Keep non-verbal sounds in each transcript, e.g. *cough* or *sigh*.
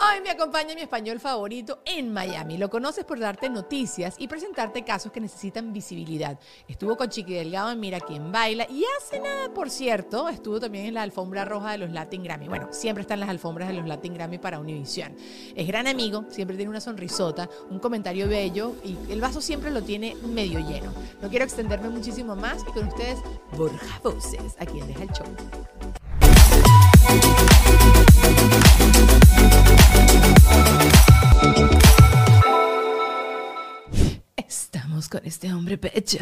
Hoy me acompaña mi español favorito en Miami. Lo conoces por darte noticias y presentarte casos que necesitan visibilidad. Estuvo con Chiqui Delgado en Mira quién baila y hace nada, por cierto, estuvo también en la alfombra roja de los Latin Grammy. Bueno, siempre están las alfombras de los Latin Grammy para Univision. Es gran amigo, siempre tiene una sonrisota, un comentario bello y el vaso siempre lo tiene medio lleno. No quiero extenderme muchísimo más y con ustedes Borja Voces, a deja el show. Estamos con este hombre pecho.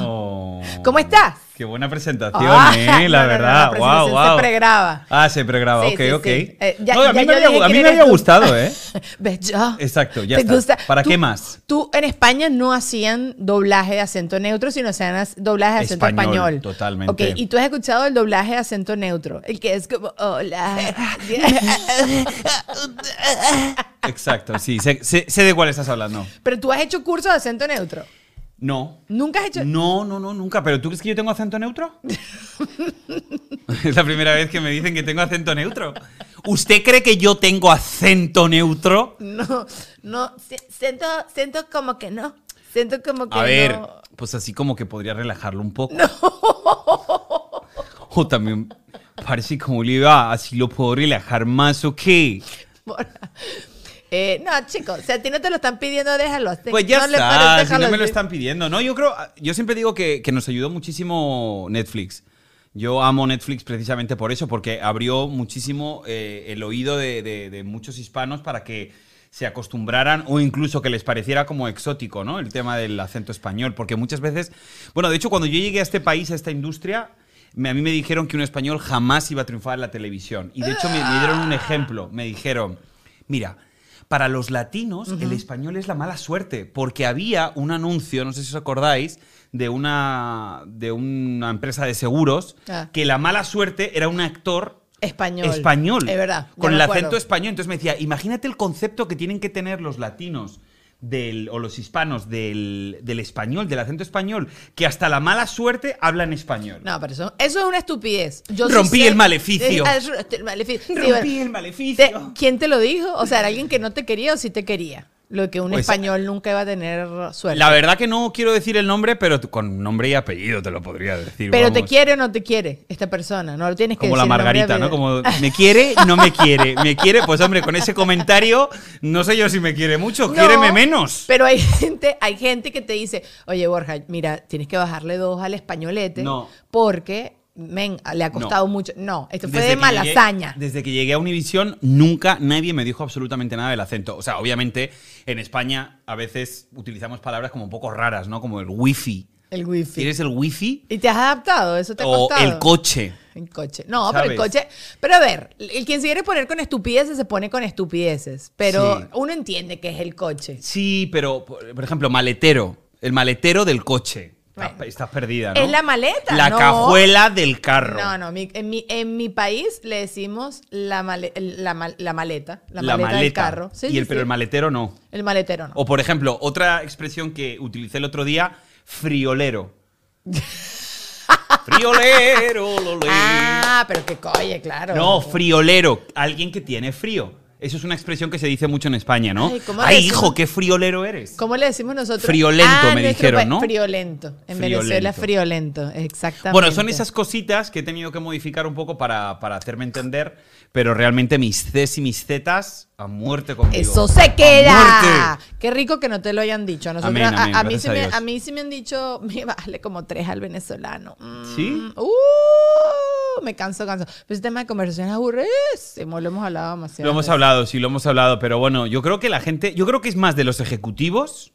Oh, ¿Cómo estás? Qué buena presentación, eh, la no, no, no, verdad. la wow, wow. se pregraba. Ah, se pregraba, Sí, ok, sí, ok. sí. Eh, ya- No, a mí me había, a mí me gustado, ¿eh? *laughs* Bello. Exacto, ya ¿Te está. gusta? ¿Para Tú- qué más? Tú en España no hacían doblaje de acento neutro, sino hacían doblaje de acento Español, español. totalmente. Ok, y tú has escuchado el doblaje de acento neutro, el que es como, hola. Exacto, sí, sé, sé- sé de cuál estás hablando. Pero tú has hecho cursos de acento neutro. No. Nunca has hecho. No, no, no, nunca. ¿Pero tú crees que yo tengo acento neutro? *laughs* es la primera vez que me dicen que tengo acento neutro. ¿Usted cree que yo tengo acento neutro? No, no, si- siento, siento como que no. Siento como que A ver, no. pues así como que podría relajarlo un poco. *laughs* O también parece como le iba, así lo puedo relajar más o qué. Eh, no, chicos, si a ti no te lo están pidiendo, déjalo. Pues ya no está, pares, si no me lo están pidiendo. No, yo creo, yo siempre digo que, que nos ayudó muchísimo Netflix. Yo amo Netflix precisamente por eso, porque abrió muchísimo eh, el oído de, de- de muchos hispanos para que se acostumbraran o incluso que les pareciera como exótico, ¿no? El tema del acento español, porque muchas veces, bueno, de hecho cuando yo llegué a este país, a esta industria, me- a mí me dijeron que un español jamás iba a triunfar en la televisión. Y de hecho me, me dieron un ejemplo, me dijeron, mira, para los latinos, el español es la mala suerte, porque había un anuncio, no sé si os acordáis, de una, de una empresa de seguros, Ah. que la mala suerte era un actor Español. español. Es verdad. ya Con el acuerdo. acento español. Entonces me decía, imagínate el concepto que tienen que tener los latinos. Del, o los hispanos del, del español, del acento español, que hasta la mala suerte hablan español. No, pero eso, eso es una estupidez. Yo sí Rompí sé- el maleficio. Eh, el maleficio. Sí, Rompí bueno. el maleficio. ¿Quién te lo dijo? O sea, ¿era alguien que no te quería o sí te quería? Lo que un Pues, español nunca iba a tener suerte. La verdad que no quiero decir el nombre, pero con nombre y apellido te lo podría decir. pero te quiere o no te quiere esta persona. No lo tienes que Como la decir Margarita, ¿no? *laughs* Como me quiere, no me quiere. Me quiere, pues hombre, con ese comentario, no sé yo si me quiere mucho, No, quiéreme menos. Pero hay gente, hay gente que te dice, oye, Borja, mira, tienes que bajarle dos al españolete No. porque, men, le ha costado mucho. No, esto fue Desde de malasaña. llegué- desde que llegué a Univisión, nunca nadie me dijo absolutamente nada del acento. O sea, obviamente, en España a veces utilizamos palabras como un poco raras, ¿no? Como el wifi. El wifi. ¿Quieres el wifi? ¿Y te has adaptado? ¿Eso te ha O costado? el coche. El coche. No, pero el coche. Pero a ver, el quien se quiere poner con estupideces se pone con estupideces. Pero Sí. uno entiende que es el coche. Sí, pero, por ejemplo, maletero. El maletero del coche. Estás, Bueno. estás perdida, ¿no? Es la maleta. La no. cajuela del carro. No, no, mi- en, mi, en mi país le decimos la, male- la, la maleta, la, La maleta, del carro. Sí, y sí, el, pero el maletero no. El maletero no. O por ejemplo, otra expresión que utilicé el otro día, friolero. *laughs* friolero, lo. Ah, pero que coye, claro. No, friolero, alguien que tiene frío. Eso es una expresión que se dice mucho en España, ¿no? Ay, ¿cómo Ay, hijo, qué friolero eres. ¿Cómo le decimos nosotros? Friolento, Ah, me dijeron, ¿no? Friolento. En Friolento. Venezuela, friolento, exactamente. Bueno, son esas cositas que he tenido que modificar un poco para, para hacerme entender, pero realmente mis Cs y mis Zetas a muerte conmigo. Eso se ¡A queda. Qué rico que no te lo hayan dicho. A, nosotros, Amén, a- amén, a, mí gracias sí a me, Dios. a mí sí me han dicho, *laughs* me vale como tres al venezolano. Mm, ¿Sí? Uh, me canso, canso. Pero ese tema de conversación es aburridísimo. Lo hemos hablado demasiado. Lo hemos hablado, sí, lo hemos hablado, pero bueno, yo creo que la gente, yo creo que es más de los ejecutivos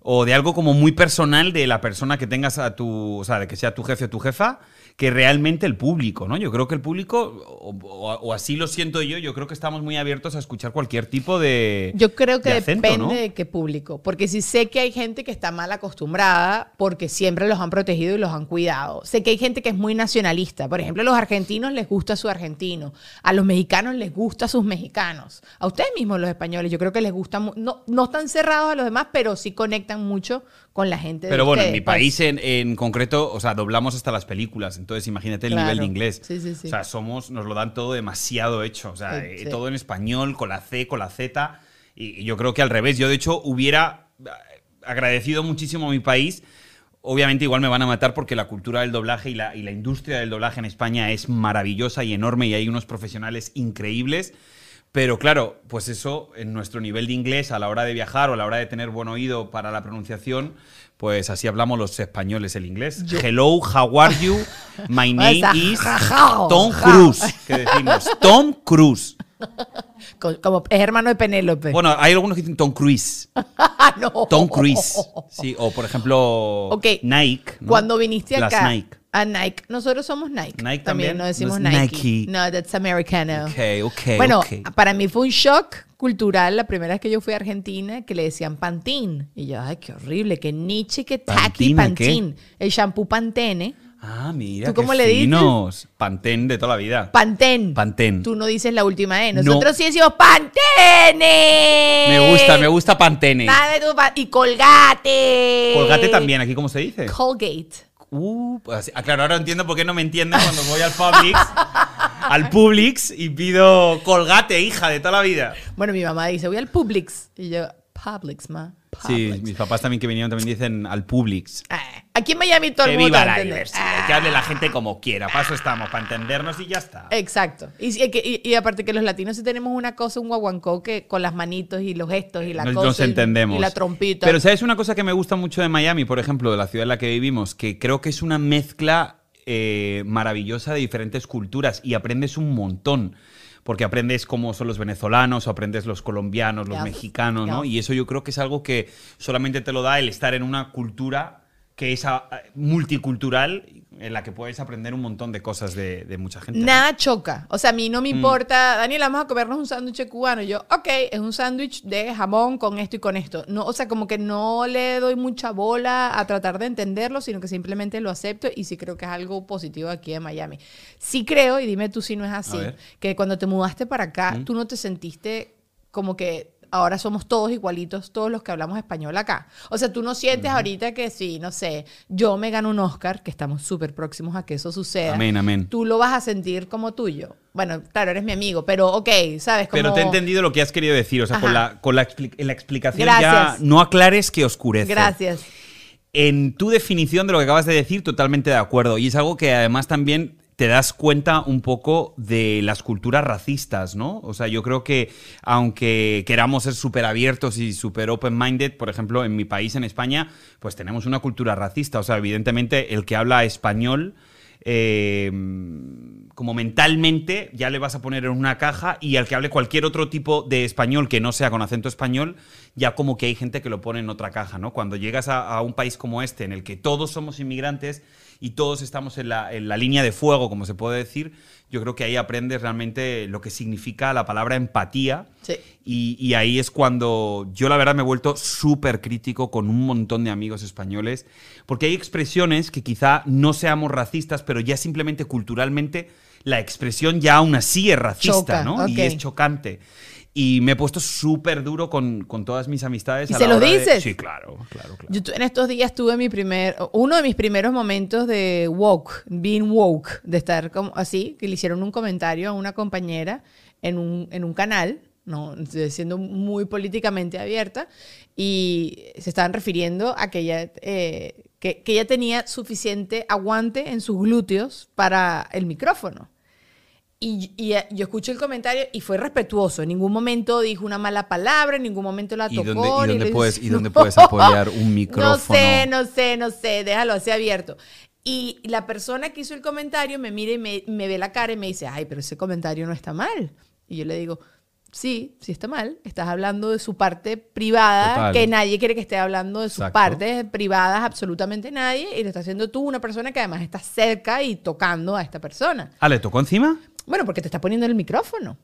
o de algo como muy personal de la persona que tengas a tu, o sea, de que sea tu jefe o tu jefa, que realmente el público, ¿no? Yo creo que el público, o, o- o así lo siento yo, yo creo que estamos muy abiertos a escuchar cualquier tipo de... Yo creo que de acento, depende ¿no? de qué público. Porque sí sé que hay gente que está mal acostumbrada porque siempre los han protegido y los han cuidado. Sé que hay gente que es muy nacionalista. Por ejemplo, a los argentinos les gusta su argentino. A los mexicanos les gusta sus mexicanos. A ustedes mismos, los españoles, yo creo que les gusta. No, no están cerrados a los demás, pero sí conectan mucho con la gente de Pero bueno, en ustedes, mi pues. país en, en concreto, o sea, doblamos hasta las películas, entonces imagínate el Claro. nivel de inglés. Sí, sí, sí. O sea, somos, nos lo dan todo demasiado hecho, o sea, Eh, todo en español, con la C, con la Z, y, y yo creo que al revés, yo de hecho hubiera eh, agradecido muchísimo a mi país. Obviamente igual me van a matar porque la cultura del doblaje y la, y la industria del doblaje en España es maravillosa y enorme y hay unos profesionales increíbles. Pero claro, pues eso en nuestro nivel de inglés a la hora de viajar o a la hora de tener buen oído para la pronunciación, pues así hablamos los españoles el inglés. Hello, how are you? My *laughs* name is *laughs* Tom. Cruise, que decimos. *laughs* Tom Cruise. Co- Como es hermano de Penélope. Bueno, hay algunos que dicen Tom Cruise. No. Tom Cruise. Sí, o por ejemplo. Nike. ¿no? Cuando viniste Las acá Nike. A Nike, nosotros somos Nike. Nike también. no decimos No Nike. Nike. No, that's americano. Ok, ok, Bueno, ok. para mí fue un shock cultural la primera vez que yo fui a Argentina que le decían Pantene. Y yo, ay, qué horrible, qué niche, qué tacky. Pantene. El shampoo Pantene. Ah, mira. ¿Tú qué cómo le dices? Pantene de toda la vida. Pantene. Pantene. Tú no dices la última E. No. Nosotros sí decimos Pantene. Me gusta, me gusta Pantene. Nada de tu pa- y Colgate. Colgate también, aquí cómo se dice. Colgate. Uh, pues así- ah, claro, ahora entiendo por qué no me entienden cuando voy al Publix, *laughs* al Publix y pido Colgate, hija, de toda la vida. Bueno, mi mamá dice, voy al Publix. Y yo, Publix, ma. Sí, Publix. mis papás también que vinieron también dicen al Publix. Ah, Aquí en Miami todo el Que mundo viva la diversidad, que hable la gente como quiera. Para eso estamos, para entendernos y ya está. Exacto. Y, sí, que- y- y aparte que los latinos sí tenemos una cosa, un guaguancó que con las manitos y los gestos y la nos, cosa. nos y- entendemos. Y la trompita. Pero ¿sabes una cosa que me gusta mucho de Miami, por ejemplo, de la ciudad en la que vivimos? Que creo que es una mezcla eh, maravillosa de diferentes culturas y aprendes un montón. Porque aprendes cómo son los venezolanos, o aprendes los colombianos, los mexicanos, ¿no? Y eso yo creo que es algo que solamente te lo da el estar en una cultura que es ah, multicultural, en la que puedes aprender un montón de cosas de, de mucha gente. ¿no? Nada choca. O sea, a mí no me Mm. importa, Daniel, vamos a comernos un sándwich cubano. Y yo, ok, es un sándwich de jamón con esto y con esto. No, o sea, como que no le doy mucha bola a tratar de entenderlo, sino que simplemente lo acepto y sí creo que es algo positivo aquí en Miami. Sí creo, y dime tú si no es así, que cuando te mudaste para acá, Mm. tú no te sentiste como que ahora somos todos igualitos, todos los que hablamos español acá. O sea, tú no sientes ahorita que sí, no sé, yo me gano un Oscar, que estamos súper próximos a que eso suceda Amén, amén. tú lo vas a sentir como tuyo. Bueno, claro, eres mi amigo, pero ok, ¿sabes? Como... Pero te he entendido lo que has querido decir. O sea, con la, con la, expli- la explicación Gracias. ya no aclares que oscurece. Gracias. En tu definición de lo que acabas de decir, totalmente de acuerdo. Y es algo que además también te das cuenta un poco de las culturas racistas, ¿no? O sea, yo creo que aunque queramos ser súper abiertos y súper open-minded, por ejemplo, en mi país, en España, pues tenemos una cultura racista. O sea, evidentemente el que habla español... eh, como mentalmente ya le vas a poner en una caja y al que hable cualquier otro tipo de español que no sea con acento español, ya como que hay gente que lo pone en otra caja, ¿no? Cuando llegas a un país como este, en el que todos somos inmigrantes y todos estamos en la, en la línea de fuego, como se puede decir, yo creo que ahí aprendes realmente lo que significa la palabra empatía. Sí. Y, y ahí es cuando yo la verdad me he vuelto súper crítico con un montón de amigos españoles, porque hay expresiones que quizá no seamos racistas, pero ya simplemente culturalmente la expresión ya aún así es racista, Choca, ¿no? Y es chocante. Y me he puesto súper duro con, con todas mis amistades. ¿Y a se la lo hora de- dices? Sí, claro, claro, claro. Yo en estos días tuve mi primer, uno de mis primeros momentos de woke, being woke, de estar como así, que le hicieron un comentario a una compañera en un, en un canal, no siendo muy políticamente abierta, y se estaban refiriendo a que ella, eh, que, que ella tenía suficiente aguante en sus glúteos para el micrófono. Y, y, eh, yo escuché el comentario y fue respetuoso. En ningún momento dijo una mala palabra, en ningún momento la ¿Y tocó. dónde, y dónde puedes, y *laughs* dónde No. puedes apoyar un micrófono? No sé, no sé, no sé, déjalo así abierto. Y la persona que hizo el comentario me mira y me, me ve la cara y me dice, ay, pero ese comentario no está mal. Y yo le digo, sí, sí está mal. Estás hablando de su parte privada, Total. que nadie quiere que esté hablando de sus Exacto. partes privadas, absolutamente nadie. Y lo está haciendo tú, una persona que además está cerca y tocando a esta persona. Ah, ¿le tocó encima? Bueno, porque te está poniendo el micrófono.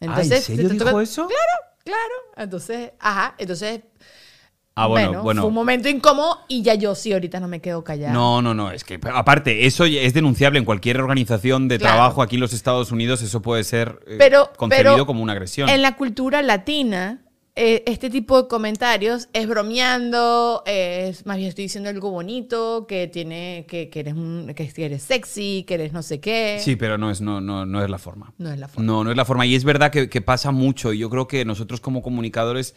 Ah, ¿en serio te dijo toca- eso? Claro, claro. Entonces, ajá, entonces Ah, bueno, bueno. Fue un momento incómodo y ya yo sí, ahorita no me quedo callada. No, no, no. Es que, aparte, eso es denunciable en cualquier organización de Claro. trabajo aquí en los Estados Unidos. Eso puede ser eh, Pero- concebido pero como una agresión. En la cultura latina, eh, este tipo de comentarios es bromeando, es más bien estoy diciendo algo bonito, que tiene, que, que eres un- que eres sexy, que eres no sé qué. Sí, pero no es, no, no, no es la forma. No es la forma. No, no es la forma. Y es verdad que, que pasa mucho. Y yo creo que nosotros como comunicadores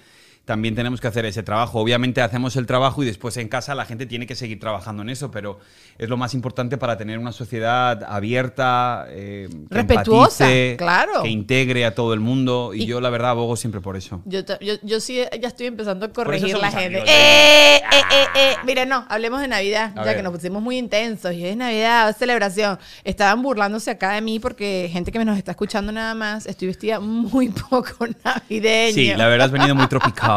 también tenemos que hacer ese trabajo. Obviamente hacemos el trabajo y después en casa la gente tiene que seguir trabajando en eso, pero es lo más importante para tener una sociedad abierta, eh, que Respetuosa, empatice, claro. que integre a todo el mundo. Y, Y- yo la verdad abogo siempre por eso. Yo, yo, yo sí ya estoy empezando a corregir la gente. ¡Eh, eh, eh, eh! Mira, no, hablemos de Navidad, A ya ver. que nos pusimos muy intensos. Y es Navidad, es celebración. Estaban burlándose acá de mí porque gente que me nos está escuchando nada más, estoy vestida muy *laughs* poco navideña. Sí, la verdad has venido muy tropical. *laughs*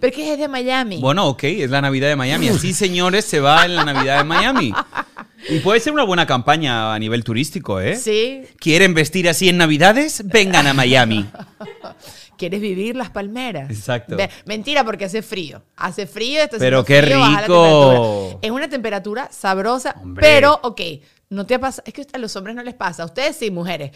Pero que es de Miami. Bueno, ok, es la Navidad de Miami. Así, *laughs* señores, se va en la Navidad de Miami. Y puede ser una buena campaña a nivel turístico, ¿eh? Sí, ¿Quieren vestir así en Navidades? Vengan a Miami. *laughs* ¿quieres vivir las palmeras? Exacto. Mentira, porque hace frío. Hace frío, está Pero qué frío, rico. temperatura. Es una temperatura sabrosa, Hombre. pero, ok, no te pasa, es que a los hombres no les pasa, a ustedes sí, mujeres,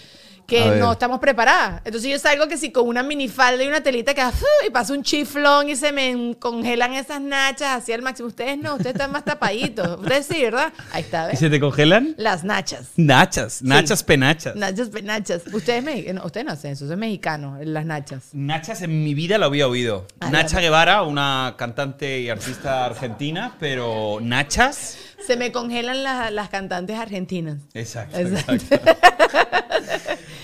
que no estamos preparadas. Entonces yo salgo que sí con una minifalda y una telita que y pasa un chiflón y se me congelan esas nachas así al máximo. Ustedes no, ustedes están más tapaditos. *laughs* Ustedes sí, ¿verdad? Ahí está, ¿Y ¿ves? se te congelan? Las nachas. Nachas, nachas penachas. Nachas, nachas. Ustedes, me, no, ustedes no hacen eso, eso es mexicano, las nachas. Nachas en mi vida lo había oído. Ah, Nacha Guevara, una cantante y artista argentina, pero Nachas. Se me congelan la- las cantantes argentinas. Exacto, Exacto.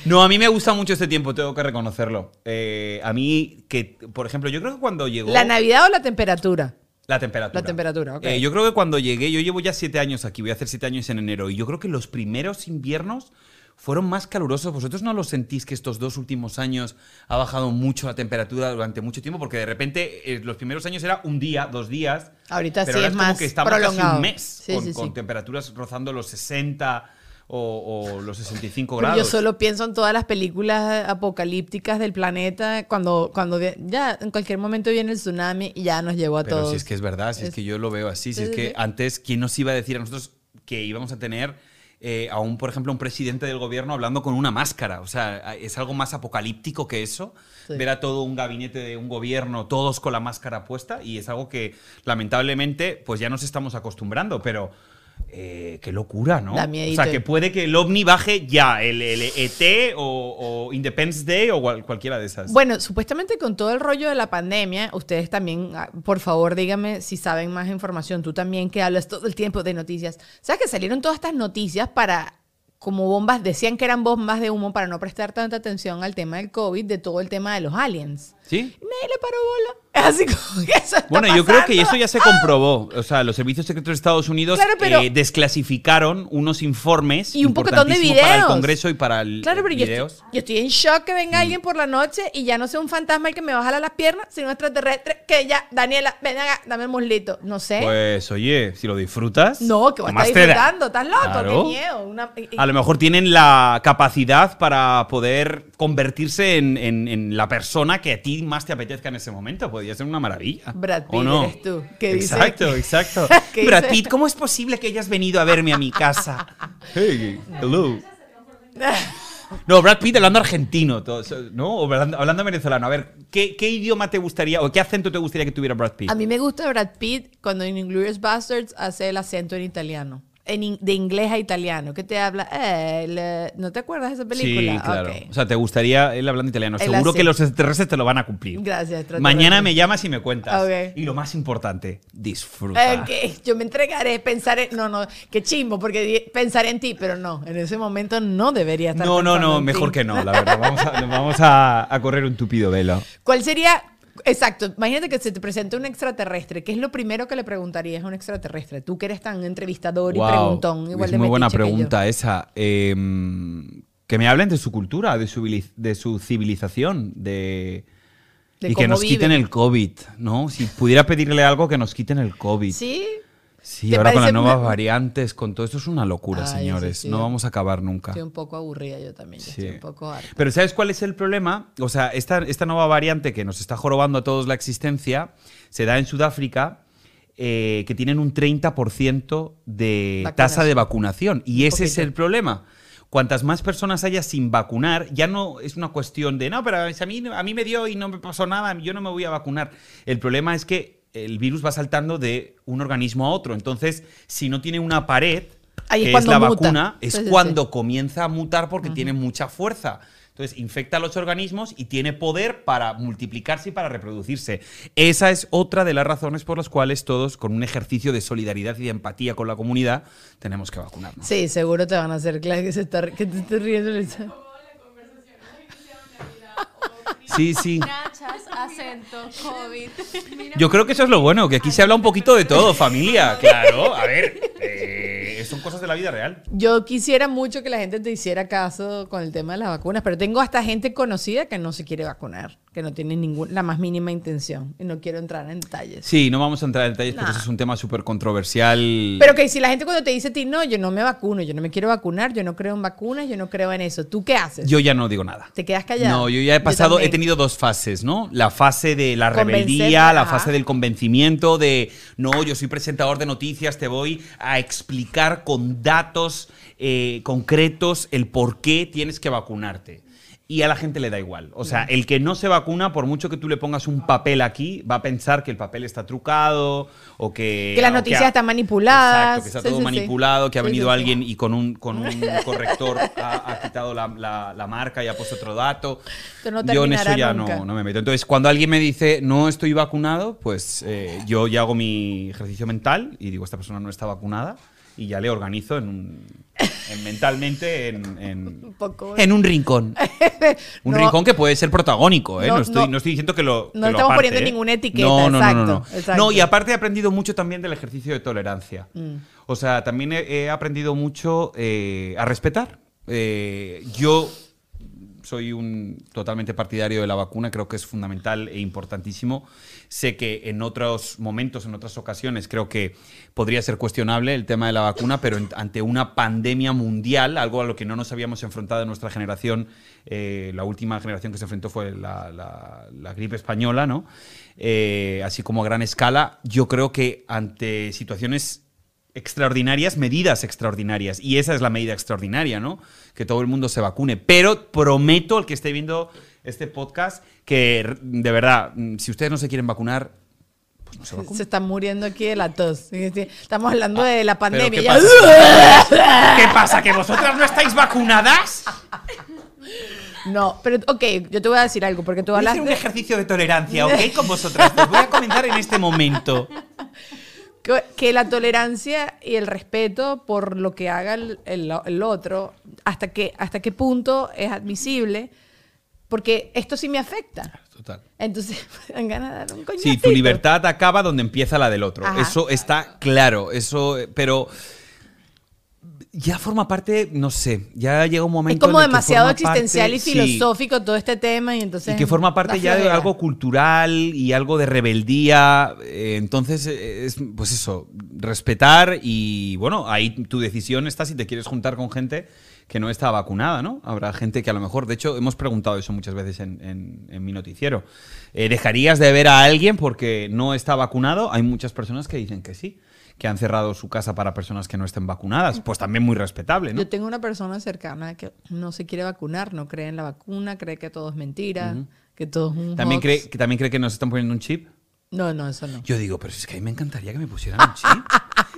No, a mí me gusta mucho este tiempo, tengo que reconocerlo. Eh, a mí, que, por ejemplo, yo creo que cuando llegó... ¿La Navidad o la temperatura? La temperatura. La temperatura, ok. Eh, yo creo que cuando llegué, yo llevo ya siete años aquí, voy a hacer siete años en enero, y yo creo que los primeros inviernos fueron más calurosos. ¿Vosotros no lo sentís que estos dos últimos años ha bajado mucho la temperatura durante mucho tiempo? Porque de repente eh, los primeros años era un día, dos días. Ahorita pero sí ahora es como más que estamos casi prolongado. un mes Sí, con, sí, con sí. temperaturas rozando los 60 o, o los 65 Pero grados. yo solo pienso en todas las películas apocalípticas del planeta cuando, cuando ya en cualquier momento viene el tsunami y ya nos llevó a Pero todos. si es que es verdad, si es, Es- que yo lo veo así, si es sí, que antes, ¿quién nos iba a decir a nosotros que íbamos a tener eh, a un, por ejemplo, un presidente del gobierno hablando con una máscara? O sea, es algo más apocalíptico que eso, Sí. ver a todo un gabinete de un gobierno, todos con la máscara puesta, y es algo que lamentablemente pues ya nos estamos acostumbrando, pero... eh, qué locura, ¿no? Da o sea, que puede que el ovni baje ya, el, el ET o, o Independence Day o cual- cualquiera de esas. Bueno, supuestamente con todo el rollo de la pandemia, ustedes también, ah, por favor, díganme si saben más información. Tú también que hablas todo el tiempo de noticias. ¿Sabes que salieron todas estas noticias para, como bombas, decían que eran bombas de humo para no prestar tanta atención al tema del COVID, de todo el tema de los aliens? ¿Sí? Nadie le paró bola. Es *laughs* así como que eso está Bueno, yo creo que eso ya se comprobó. O sea, los servicios secretos de Estados Unidos Claro, pero- eh, desclasificaron unos informes Y un poquetón de importantísimos para el videos. Congreso y para el Claro, pero yo videos. estoy, yo estoy en shock que Mm. venga alguien por la noche y ya no sea un fantasma el que me va a jalar las piernas, sino un extraterrestre que ya, Daniela, ven acá, dame el muslito. No sé. Pues oye, si lo disfrutas. no, que va a más estar te da. disfrutando. ¿Estás loco? Claro. Qué miedo. Una- y- y- A lo mejor tienen la capacidad para poder convertirse en, en- en la persona que a ti más te apetezca en ese momento. Podría ser una maravilla. Brad ¿o Pitt no? eres tú, que dice- exacto, exacto. *laughs* Brad Pitt, ¿cómo es posible que hayas venido a verme a mi casa? *laughs* Hey, hello. No, Brad Pitt hablando argentino, todo ¿no? O hablando, hablando venezolano. A ver, ¿qué, qué idioma te gustaría o qué acento te gustaría que tuviera Brad Pitt? A mí me gusta Brad Pitt cuando en Inglourious Bastards hace el acento en italiano. En in- de inglés a italiano. Que te habla. Eh, ¿No te acuerdas de esa película? Sí, claro. O sea, te gustaría él hablando italiano. Seguro así. que los extraterrestres te lo van a cumplir. Gracias. Mañana me llamas y me cuentas. Y lo más importante, disfruta. Yo me entregaré, pensaré, no, no, qué chimbo, porque pensaré en ti, pero no, en ese momento no debería estar No, no, no, en mejor ti. que no, la verdad. *laughs* Vamos a, vamos a, a correr un tupido velo. ¿Cuál sería, exacto, imagínate que se te presenta un extraterrestre, ¿qué es lo primero que le preguntarías a un extraterrestre? Tú que eres tan entrevistador y preguntón, igual es de muy buena pregunta esa. Eh, que me hablen de su cultura, de su, vili- de su civilización, de... De y que nos quiten el COVID, ¿no? Si pudiera pedirle algo, que nos quiten el COVID. ¿Sí? Sí, ¿Te ahora con las nuevas una- variantes, con todo esto es una locura, Ay, señores. sí. No vamos a acabar nunca. Estoy un poco aburrida yo también, Sí. estoy un poco harta. Pero ¿sabes cuál es el problema? O sea, esta, esta nueva variante que nos está jorobando a todos la existencia se da en Sudáfrica, eh, que tienen un 30% de Vacunación. tasa de vacunación. Y ese es el problema. Cuantas más personas haya sin vacunar, ya no es una cuestión de, no, pero a mí, a mí me dio y no me pasó nada, yo no me voy a vacunar. El problema es que el virus va saltando de un organismo a otro. Entonces, si no tiene una pared, Ahí que es la muta. vacuna, es Sí, sí, sí. cuando comienza a mutar porque tiene mucha fuerza. Entonces, infecta a los organismos y tiene poder para multiplicarse y para reproducirse. Esa es otra de las razones por las cuales todos, con un ejercicio de solidaridad y de empatía con la comunidad, tenemos que vacunarnos. Sí, seguro te van a hacer claro que, se está, que te estés riendo. Sí, sí. Nachas, acento, COVID. Yo creo que eso es lo bueno, que aquí se habla un poquito de todo, familia. *laughs* Claro, a ver, eh, son cosas de la vida real. Yo quisiera mucho que la gente te hiciera caso con el tema de las vacunas, pero tengo hasta gente conocida que no se quiere vacunar, que no tiene ningún, la más mínima intención. Y no quiero entrar en detalles. Sí, no vamos a entrar en detalles porque Nah. eso es un tema súper controversial. Pero que si la gente cuando te dice a ti, no, yo no me vacuno, yo no me quiero vacunar, yo no creo en vacunas, yo no creo en eso, ¿tú qué haces? Yo ya no digo nada. ¿Te quedas callado? No, yo ya he pasado, he también. Tenido dos fases, ¿no? La fase de la rebeldía, la ajá. fase del convencimiento, de no, yo soy presentador de noticias, te voy a explicar con datos eh, concretos el por qué tienes que vacunarte. Y a la gente le da igual. O sea, el que no se vacuna, por mucho que tú le pongas un papel aquí, va a pensar que el papel está trucado o que. Que las noticias ha- están manipuladas. Exacto, que está Sí, todo sí, sí. manipulado, que ha Sí, venido sí, sí. alguien y con un, con un *laughs* corrector ha, ha quitado la, la- la marca y ha puesto otro dato. No yo en eso ya nunca. no, no me meto. Entonces, cuando alguien me dice no estoy vacunado, pues eh, yo ya hago mi ejercicio mental y digo, esta persona no está vacunada y ya le organizo en un, en mentalmente en, en- *laughs* Un poco. en un rincón. *laughs* Un No. rincón que puede ser protagónico, ¿eh? No, No, estoy, no. no estoy diciendo que lo. No que lo estamos aparte, poniendo ¿eh? ninguna etiqueta, No, no, no, no, no. exacto, exacto. No, y aparte he aprendido mucho también del ejercicio de tolerancia. Mm. O sea, también he, he aprendido mucho eh, a respetar. Eh, yo soy un totalmente partidario de la vacuna, creo que es fundamental e importantísimo. Sé que en otros momentos, en otras ocasiones, creo que podría ser cuestionable el tema de la vacuna, pero ante una pandemia mundial, algo a lo que no nos habíamos enfrentado en nuestra generación, eh, la última generación que se enfrentó fue la gripe española, ¿no? Eh, así como a gran escala, yo creo que ante situaciones extraordinarias, medidas extraordinarias. Y esa es la medida extraordinaria, ¿no? Que todo el mundo se vacune. Pero prometo al que esté viendo este podcast que de verdad, mm, si ustedes no se quieren vacunar, pues no se. Se están muriendo aquí de la tos. Estamos hablando de la Ah, ¿Pero pandemia. qué pasa? ¿Qué pasa? ¿Que vosotras no estáis vacunadas? No, pero ok, yo te voy a decir algo, porque tú Voy a hablas hacer un ejercicio de tolerancia, ¿ok? Con vosotras. Os voy a comenzar en este momento. *laughs* que, que la tolerancia y el respeto por lo que haga el, el- el otro, hasta, que, hasta qué punto es admisible, porque esto sí me afecta. Total. Entonces, *laughs* dan ganas de dar un coñacito. Sí, tu libertad acaba donde empieza la del otro. Ajá. Eso está claro. Eso, pero ya forma parte, no sé, ya llega un Es momento. como en el que demasiado forma existencial parte- y sí, filosófico todo este tema y entonces... y que forma parte ya de algo cultural y algo de rebeldía. eh, Entonces, eh, es pues eso, respetar y bueno, ahí tu decisión está si te quieres juntar con gente que no está vacunada, ¿no? Habrá gente que a lo mejor, de hecho, hemos preguntado eso muchas veces en, en- en mi noticiero. Eh, ¿Dejarías de ver a alguien porque no está vacunado? Hay muchas personas que dicen que sí, que han cerrado su casa para personas que no estén vacunadas. Pues también muy respetable, ¿no? Yo tengo una persona cercana que no se quiere vacunar, no cree en la vacuna, cree que todo es mentira, que todo es un ¿También hoax. cree, que ¿También cree que nos están poniendo un chip? No, no, eso no. Yo digo, pero es que a mí me encantaría que me pusieran un chip.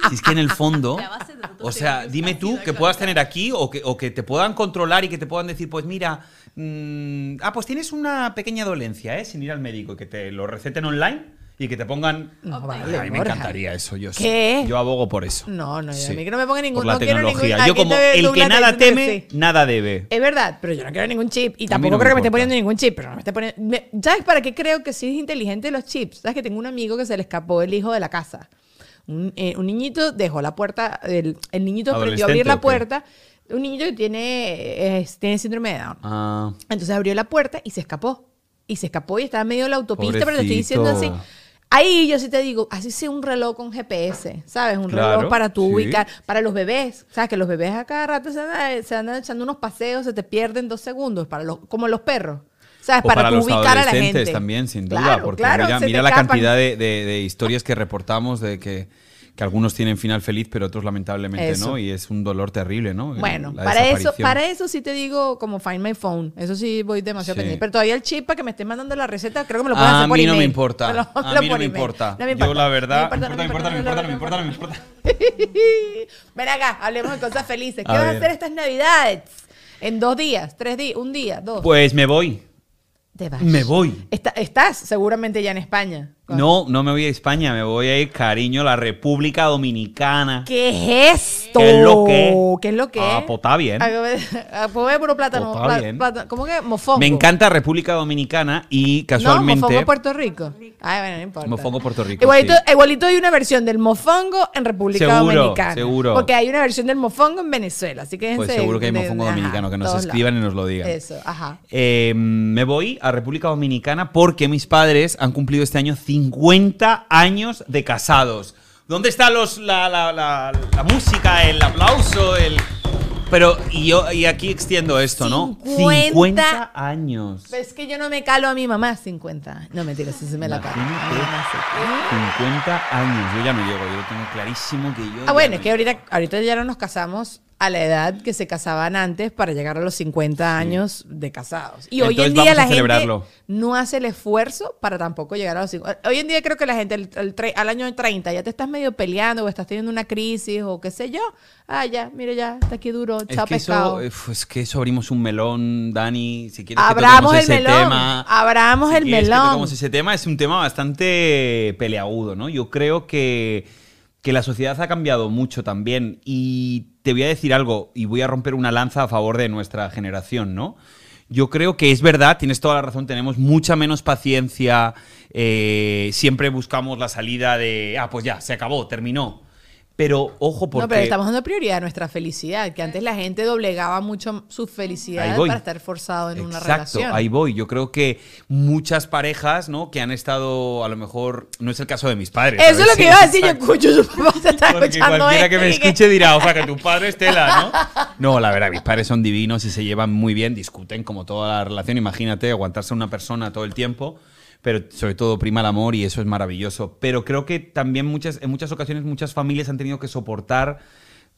si es que en el fondo, *laughs* La base de datos o sea, dime tú que puedas tener aquí o que, o que te puedan controlar y que te puedan decir, pues mira, mm, ah, pues tienes una pequeña dolencia, ¿eh? Sin ir al médico y que te lo receten online y que te pongan... No, vale, a mí me Borja. encantaría eso. Yo, ¿Qué? yo abogo por eso. No, no, Sí. a mí que no me ponga ningún Por la no quiero ningún- tecnología. aquí Yo como el que nada teme, sí. nada debe. Es verdad, pero yo no quiero ningún chip y tampoco no creo que me esté poniendo ningún chip, pero no me esté poniendo... me- ¿Sabes para qué creo que sí es inteligente los chips? ¿Sabes que tengo un amigo que se le escapó el hijo de la casa? Un, eh, un niñito dejó la puerta, el, el niñito aprendió a abrir ¿Adolescente la puerta, un niñito que tiene, es- tiene síndrome de Down. Ah, Entonces abrió la puerta y se escapó. Y se escapó y estaba en medio de la autopista, pero te estoy diciendo así. Ahí yo sí te digo, así sea un reloj con GPS, ¿sabes? Un Claro, reloj para sí. ubicar, para los bebés, ¿sabes? Que los bebés a cada rato se andan, se andan echando unos paseos, se te pierden dos segundos, para los, como los perros, ¿sabes? O para, para, los ubicar a la gente. también, sin duda, Claro, porque claro, mira, la cantidad de, de- de historias que reportamos de que, que algunos tienen final feliz, pero otros lamentablemente Eso. no, y es un dolor terrible, ¿no? Bueno, La para eso, para eso sí te digo como Find My Phone. Eso sí voy demasiado Sí. pendiente. Pero todavía el chip para que me estén mandando la receta, creo que me lo pueden A hacer por mí no me importa. *laughs* A mí no me importa. No Yo la verdad, No me importa, me importa, me importa, me importa, no me importa. *laughs* Ven acá, hablemos de cosas felices. ¿Qué A vas a ver. hacer estas navidades? En dos días, tres días, un día, dos. Pues me voy. Te vas. Me voy. Está- estás seguramente ya en España. No, no me voy a España, me voy a ir, cariño, a la República Dominicana. ¿Qué es esto? ¿Qué es lo que? ¿Qué es lo que? Ah, pues está bien. *laughs* Ah, Pues puro plátano. Pues está pla- bien. plátano- ¿Cómo que? Mofongo. Me encanta República Dominicana y No, casualmente. mofongo Puerto Rico. Ay, bueno, no importa. Mofongo Puerto Rico, Igualito, sí. igualito hay una versión del mofongo en República Seguro, Dominicana. seguro. Porque hay una versión del mofongo en Venezuela. Así que Pues seguro que hay de- mofongo ajá, dominicano, que nos escriban lados. y nos lo digan. Eso, ajá. Eh, me voy a República Dominicana porque mis padres han cumplido este año 50 años de casados. ¿Dónde está los, la, la- la- la música, el aplauso, el... Pero, y yo y aquí extiendo esto, ¿no? 50 50 años. Pero es que yo no me calo a mi mamá 50. No, mentira, sí se me la calo. Imagínate. A mi mamá sí. 50 años. Yo ya no llego, yo lo tengo clarísimo que yo... Ah, bueno, no es que ahorita, ahorita ya no nos casamos a la edad que se casaban antes para llegar a los 50 años de casados. Y hoy en día la gente no hace el esfuerzo para tampoco llegar a los 50. Hoy en día creo que la gente el- el al año 30 ya te estás medio peleando o estás teniendo una crisis o qué sé yo. Ah, ya, mire ya, está aquí duro, Es chao que, pescado. eso, eh, es que eso abrimos un melón, Dani. Si quieres que Abramos el ese melón, tema. abramos si el que melón. toquemos ese tema, es un tema bastante peleagudo, ¿no? Yo creo que, que la sociedad ha cambiado mucho también. Y te voy a decir algo, y voy a romper una lanza a favor de nuestra generación, ¿no? Yo creo que es verdad, tienes toda la razón, tenemos mucha menos paciencia, eh, siempre buscamos la salida de, ah, pues ya, se acabó, terminó. Pero ojo, porque... No, pero estamos dando prioridad a nuestra felicidad, que antes la gente doblegaba mucho su felicidad para estar forzado en una Exacto, relación. ahí voy. Yo creo que muchas parejas, ¿no? Que han estado, a lo mejor, no es el caso de mis padres. Eso es lo que Sí, iba a decir. Yo exacto. escucho, su papá se está Porque escuchando cualquiera que me escuche dirá, o sea, que tu padre es tela, ¿no? No, la verdad, mis padres son divinos y se llevan muy bien, discuten como toda la relación. Imagínate aguantarse a una persona todo el tiempo, pero sobre todo prima el amor y eso es maravilloso. Pero creo que también muchas, en muchas ocasiones muchas familias han tenido que soportar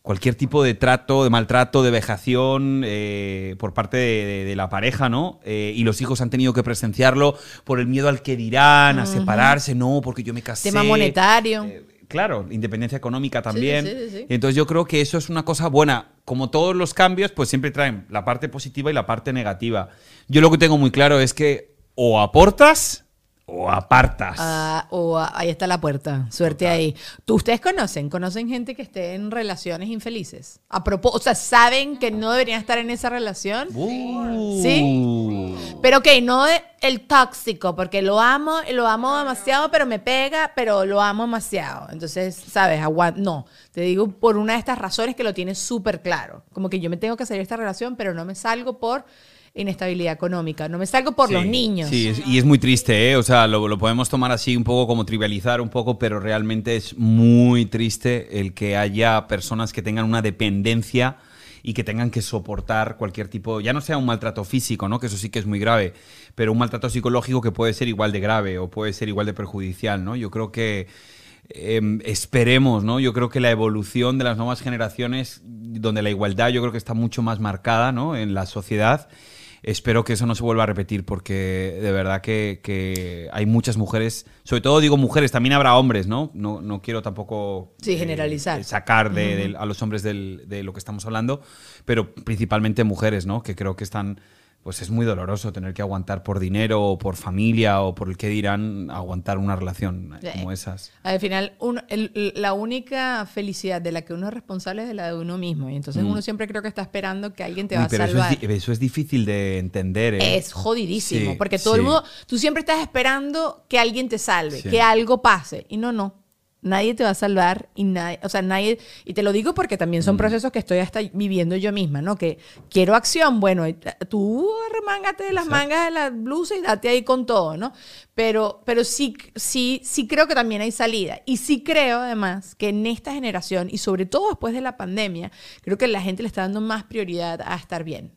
cualquier tipo de trato, de maltrato, de vejación eh, por parte de, de- de la pareja, ¿no? Eh, y los hijos han tenido que presenciarlo por el miedo al que dirán, a separarse, no, porque yo me casé. Tema monetario. Eh, claro, independencia económica también. sí, sí, sí. Entonces yo creo que eso es una cosa buena. Como todos los cambios, pues siempre traen la parte positiva y la parte negativa. Yo lo que tengo muy claro es que o aportas o apartas. Ah, o ah, ahí está la puerta. Suerte ahí. ¿Tú, ¿Ustedes conocen? ¿Conocen gente que esté en relaciones infelices? A propósito, o sea, ¿saben que no deberían estar en esa relación? Uh. ¿Sí? Pero ok, no de- el tóxico, porque lo amo, lo amo demasiado, pero me pega, pero lo amo demasiado. Entonces, ¿sabes? Aguant no, te digo por una de estas razones que lo tienes súper claro. Como que yo me tengo que salir de esta relación, pero no me salgo por inestabilidad económica, no me salgo por los niños. Sí, es- y es muy triste, ¿eh? O sea, lo, lo podemos tomar así un poco como trivializar un poco, pero realmente es muy triste el que haya personas que tengan una dependencia y que tengan que soportar cualquier tipo, ya no sea un maltrato físico, ¿no? Que eso sí que es muy grave, pero un maltrato psicológico que puede ser igual de grave o puede ser igual de perjudicial, ¿no? Yo creo que em, esperemos, ¿no? Yo creo que la evolución de las nuevas generaciones, donde la igualdad yo creo que está mucho más marcada, ¿no? En la sociedad. Espero que eso no se vuelva a repetir porque de verdad que, que hay muchas mujeres, sobre todo digo mujeres, también habrá hombres, ¿no? No, no quiero tampoco Sí, generalizar. sacar de, a los hombres del- de lo que estamos hablando, pero principalmente mujeres, ¿no? Que creo que están, pues es muy doloroso tener que aguantar por dinero o por familia o por el que dirán aguantar una relación Sí. como esas. Al final, uno- el- la única felicidad de la que uno es responsable es de la de uno mismo. Y entonces Mm. uno siempre creo que está esperando que alguien te Uy, va a pero eso salvar. es, eso es difícil de entender. ¿eh? Es jodidísimo, Sí, porque todo el mundo, tú siempre estás esperando que alguien te salve, Sí. que algo pase, y no, no. Nadie te va a salvar y nadie, o sea, nadie, y te lo digo porque también Mm. son procesos que estoy hasta viviendo yo misma, ¿no? Que quiero acción, bueno, y- tú remángate de las mangas de la blusa y date ahí con todo, ¿no? Pero, pero sí, sí, sí creo que también hay salida. Y sí creo, además, que en esta generación, y sobre todo después de la pandemia, creo que la gente le está dando más prioridad a estar bien.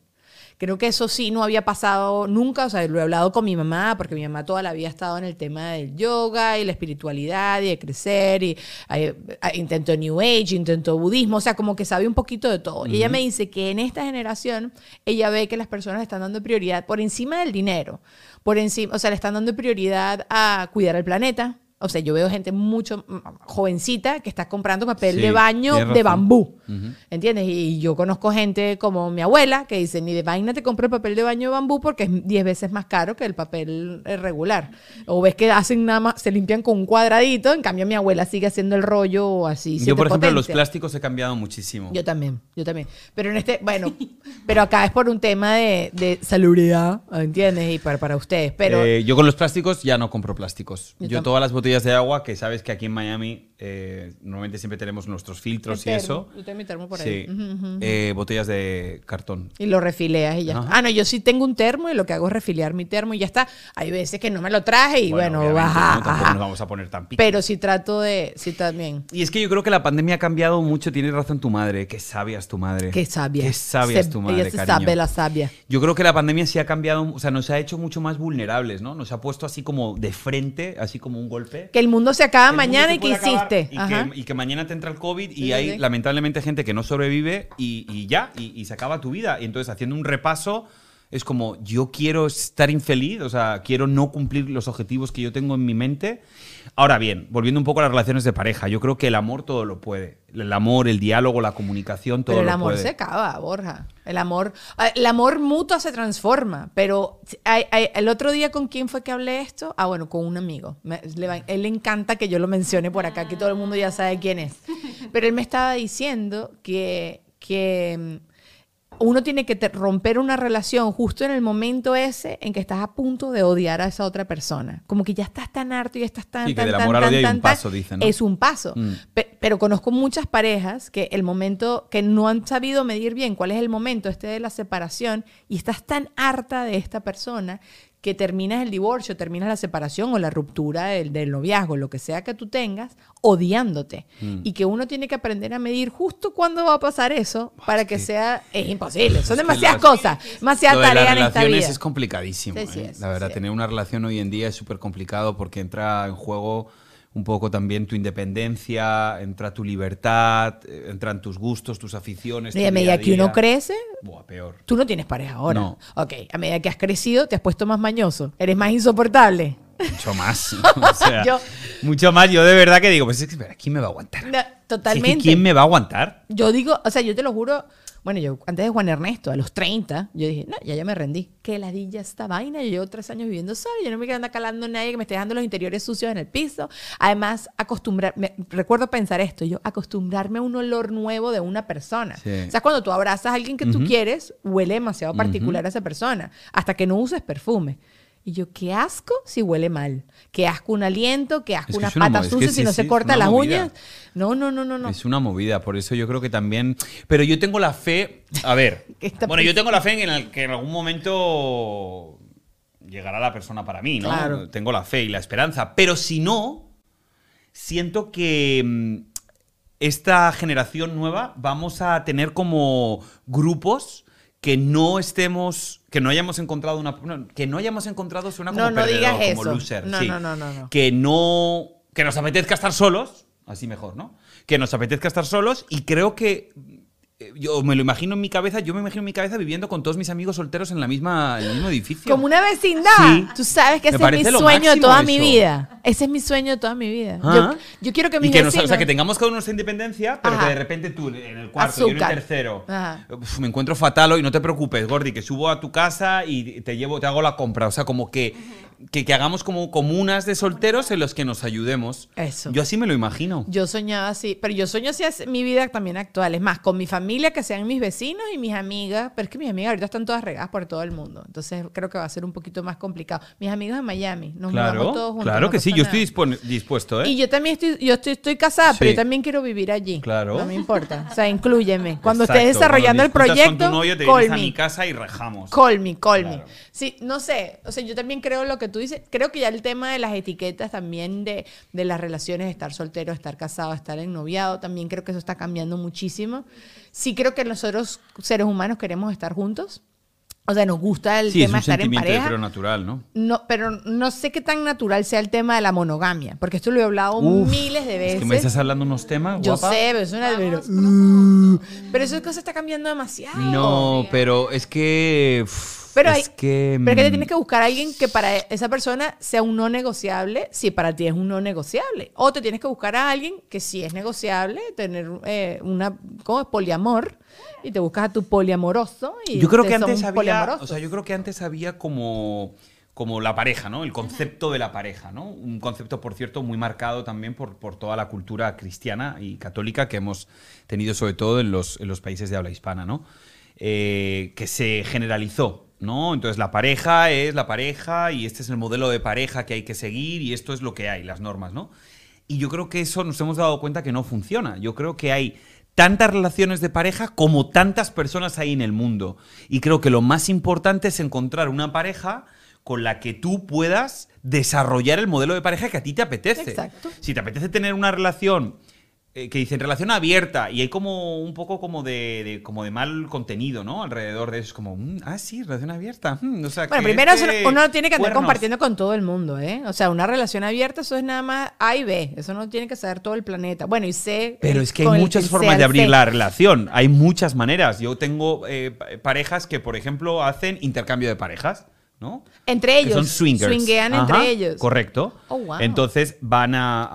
Creo que eso sí no había pasado nunca, o sea, lo he hablado con mi mamá, porque mi mamá toda la vida ha estado en el tema del yoga y la espiritualidad y de crecer, y intentó New Age, intentó budismo, o sea, como que sabe un poquito de todo. Y ella me dice que en esta generación ella ve que las personas le están dando prioridad por encima del dinero, por encima, o sea, le están dando prioridad a cuidar el planeta. O sea, yo veo gente mucho jovencita que está comprando papel Sí, de baño de bambú. ¿Entiendes? Y yo conozco gente como mi abuela que dice, ni de vaina te compro el papel de baño de bambú porque es 10 veces más caro que el papel eh, regular. O ves que hacen nada más, se limpian con un cuadradito, en cambio mi abuela sigue haciendo el rollo así. Yo, por ejemplo, los potencia. plásticos he cambiado muchísimo. Yo también, yo también. Pero en este, bueno, *laughs* pero acá es por un tema de, de salubridad, ¿entiendes? Y para, para ustedes. Pero Eh, yo con los plásticos ya no compro plásticos. Yo Yo, todas las botellas de agua, que sabes que aquí en Miami eh, normalmente siempre tenemos nuestros filtros y eso. yo tengo mi termo por Sí. ahí. Ujú. Eh, botellas de cartón. Y lo refileas y ya Ajá. Ah, no, yo sí tengo un termo y lo que hago es refiliar mi termo y ya está. Hay veces que no me lo traje y bueno, baja. ¿no? Tampoco ajá. nos vamos a poner tan pico. Pero sí trato de, sí también. Y es que yo creo que la pandemia ha cambiado mucho. Tienes razón tu madre. Qué sabia es tu madre. Qué sabia. Qué sabia es tu madre, Ella se cariño. sabe la sabia. Yo creo que la pandemia sí ha cambiado, o sea, nos ha hecho mucho más vulnerables, ¿no? Nos ha puesto así como de frente, así como un golpe. Que el mundo se acaba El mañana y que hiciste. Y que, y que mañana te entra el COVID y sí, hay sí. lamentablemente gente que no sobrevive y, y ya, y, y se acaba tu vida. Y entonces haciendo un repaso es como, yo quiero estar infeliz, o sea, quiero no cumplir los objetivos que yo tengo en mi mente. Ahora bien, volviendo un poco a las relaciones de pareja, yo creo que el amor todo lo puede. El amor, el diálogo, la comunicación, todo Pero el lo amor puede. se acaba, Borja. El amor, ah, el amor mutuo se transforma. Pero hay- hay- el otro día con quién fue que hablé esto? Ah, bueno, con un amigo. Me- le va- él le encanta que yo lo mencione por acá, que todo el mundo ya sabe quién es. *laughs* Pero él me estaba diciendo que, que mm, uno tiene que te- romper una relación justo en el momento ese en que estás a punto de odiar a esa otra persona. Como que ya estás tan harto y estás tan, Sí, que tan, del tan, amor tan, hay un paso, dicen, ¿no? Es un paso. Mm. Pe- pero conozco muchas parejas que el momento, que no han sabido medir bien cuál es el momento este de la separación y estás tan harta de esta persona que terminas el divorcio, terminas la separación o la ruptura del, del noviazgo, lo que sea que tú tengas, odiándote. Mm. Y que uno tiene que aprender a medir justo cuándo va a pasar eso para que, sea... Es imposible, son demasiadas las- cosas, demasiada Lo de las en esta vida. es complicadísimo. Sí, sí, ¿eh? es, la verdad, sí. tener una relación hoy en día es súper complicado porque entra en juego un poco también tu independencia, entra tu libertad, eh, entran tus gustos, tus aficiones. Y a medida día que uno crece, Buah, peor. tú no tienes pareja ahora. No. Ok, a medida que has crecido, te has puesto más mañoso, eres más insoportable. Mucho más. *laughs* *laughs* o sea, Yo- mucho más. Yo de verdad que digo, pues es que, ¿quién me va a aguantar? No, Si es que totalmente. ¿Quién me va a aguantar? Yo digo, o sea, yo te lo juro, Bueno, yo antes de Juan Ernesto, a los 30, yo dije, no, ya ya me rendí. Que ladilla esta vaina. Yo llevo tres años viviendo sola. Yo no me quiero andar calando a nadie que me esté dejando los interiores sucios en el piso. Además, acostumbrarme. Recuerdo pensar esto, yo acostumbrarme a un olor nuevo de una persona. Sí. O sea, cuando tú abrazas a alguien que tú quieres, huele demasiado particular a esa persona. Hasta que no uses perfume. Y yo, qué asco si huele mal. Qué asco un aliento, qué asco Es que unas una patas que sucias si no sí, se corta las movida. uñas. No, no, no, no, no. Es una movida, por eso yo creo que también. Pero yo tengo la fe. A ver. *laughs* Bueno, yo tengo la fe en el que en algún momento llegará la persona para mí, ¿no? Claro. Tengo la fe y la esperanza. Pero si no, siento que mm, esta generación nueva vamos a tener como grupos que no estemos, que no hayamos encontrado una, no, que no hayamos encontrado suena como No, no perdedor, digas como eso. loser, No, sí. no, no, no, que no, que nos apetezca estar solos, así mejor, ¿no? Que nos apetezca estar solos y creo que yo me lo imagino en mi cabeza, yo me imagino en mi cabeza viviendo con todos mis amigos solteros en la misma, en el mismo edificio. Como una vecindad. Sí. Tú sabes que ese es mi sueño de toda mi eso. vida. Ese es mi sueño de toda mi vida. Ah. Yo, yo quiero que mis y que, nos- vecinos... o sea, que tengamos cada uno nuestra independencia, pero Ajá. que de repente tú en el cuarto, yo en Azúcar. el tercero, uf, me encuentro fatal hoy, no te preocupes, Gordi, que subo a tu casa y te llevo, te hago la compra. O sea, como que, que, que hagamos como comunas de solteros en los que nos ayudemos. Eso. Yo así me lo imagino. Yo soñaba así, pero yo sueño así es mi vida también actual. Es más, con mi familia, que sean mis vecinos y mis amigas. Pero es que mis amigas ahorita están todas regadas por todo el mundo. Entonces creo que va a ser un poquito más complicado. Mis amigos en Miami, nos Claro, todos juntos. claro no que sí, yo estoy dispon- dispuesto, ¿eh? Y yo también estoy, yo estoy, estoy casada, pero Sí. yo también quiero vivir allí. Claro. No me importa. O sea, inclúyeme. *laughs* Cuando estés Exacto, desarrollando el proyecto, con tu novio, te call vienes a me. mi casa y rajamos. Call me, call me. Claro. Sí, no sé. O sea, yo también creo lo que tú dices. Creo que ya el tema de las etiquetas también de, de las relaciones, estar soltero, estar casado, estar ennoviado, también creo que eso está cambiando muchísimo. Sí creo que nosotros, seres humanos, queremos estar juntos. O sea, nos gusta el Sí, es tema un de estar en pareja. creo, natural, ¿no? No, pero no sé qué tan natural sea el tema de la monogamia, porque esto lo he hablado Uf, miles de veces. Es que me estás hablando unos temas, Yo guapa. sé, pero es una... Pero, Vamos, pero esa cosa está cambiando demasiado. No, pero es que... Pero, es hay- que... pero es que te mm, tienes que buscar a alguien que para esa persona sea un no negociable, si para ti es un no negociable. O te tienes que buscar a alguien que sí es negociable, tener eh, una, ¿cómo es? Poliamor, y te buscas a tu poliamoroso. Y Yo creo que antes había... O sea, yo creo que antes había como... Como la pareja, ¿no? El concepto de la pareja, ¿no? Un concepto, por cierto, muy marcado también por, por toda la cultura cristiana y católica que hemos tenido, sobre todo en los, en los países de habla hispana, ¿no? Eh, que se generalizó, ¿no? Entonces la pareja es la pareja y este es el modelo de pareja que hay que seguir y esto es lo que hay, las normas, ¿no? Y yo creo que eso nos hemos dado cuenta que no funciona. Yo creo que hay tantas relaciones de pareja como tantas personas hay en el mundo. Y creo que lo más importante es encontrar una pareja con la que tú puedas desarrollar el modelo de pareja que a ti te apetece. Exacto. Si te apetece tener una relación eh, que dicen relación abierta y hay como un poco como de, de- como de mal contenido, ¿no? Alrededor de eso es como, mm, ah, sí, relación abierta. mm, o sea, Bueno, primero este uno no tiene que andar cuernos. compartiendo con todo el mundo, ¿eh? O sea, una relación abierta, eso es nada más A y B. Eso no tiene que saber todo el planeta. Bueno, y C. Pero eh, es que hay muchas formas de abrir C. la relación. Hay muchas maneras. Yo tengo eh, pa- parejas que, por ejemplo, hacen intercambio de parejas, ¿no? Entre Que ellos. son swingers. Swinguean Ajá, entre ellos. Correcto. Oh, wow. Entonces van a,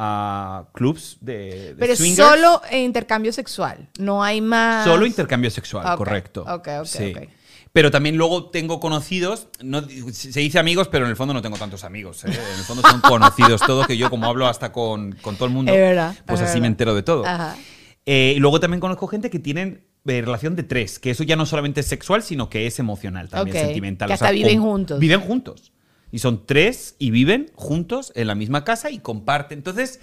a clubs de, de Pero swingers. solo intercambio sexual. No hay más. Solo intercambio sexual, correcto. ok, ok, Sí. ok. Pero también luego tengo conocidos, no, se dice amigos, pero en el fondo no tengo tantos amigos. ¿eh? En el fondo son *laughs* conocidos todos, que yo como hablo hasta con, con todo el mundo, Es verdad, pues es así me entero de todo. Ajá. Eh, y luego también conozco gente que tienen eh, relación de tres, que eso ya no solamente es sexual, sino que es emocional, también sentimental. que hasta viven juntos. Viven juntos. Y son tres y viven juntos en la misma casa y comparten. Entonces,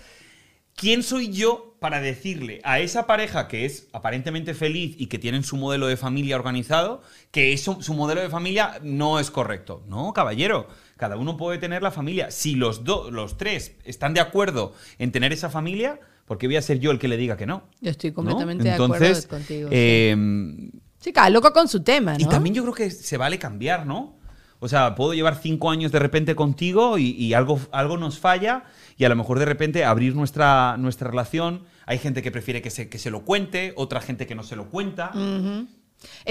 ¿quién soy yo para decirle a esa pareja que es aparentemente feliz y que tienen su modelo de familia organizado, que eso, su modelo de familia no es correcto? No, caballero. Cada uno puede tener la familia. Si los, dos los tres están de acuerdo en tener esa familia, ¿por qué voy a ser yo el que le diga que no? Yo estoy ¿no? completamente de Entonces, acuerdo contigo. sí. eh, sí, cada loco con su tema, ¿no? y también yo creo que se vale cambiar, ¿no? O sea, puedo llevar cinco años de repente contigo y, y algo, algo nos falla y a lo mejor de repente abrir nuestra, nuestra relación. Hay gente que prefiere que se, que se lo cuente, otra gente que no se lo cuenta. Eh,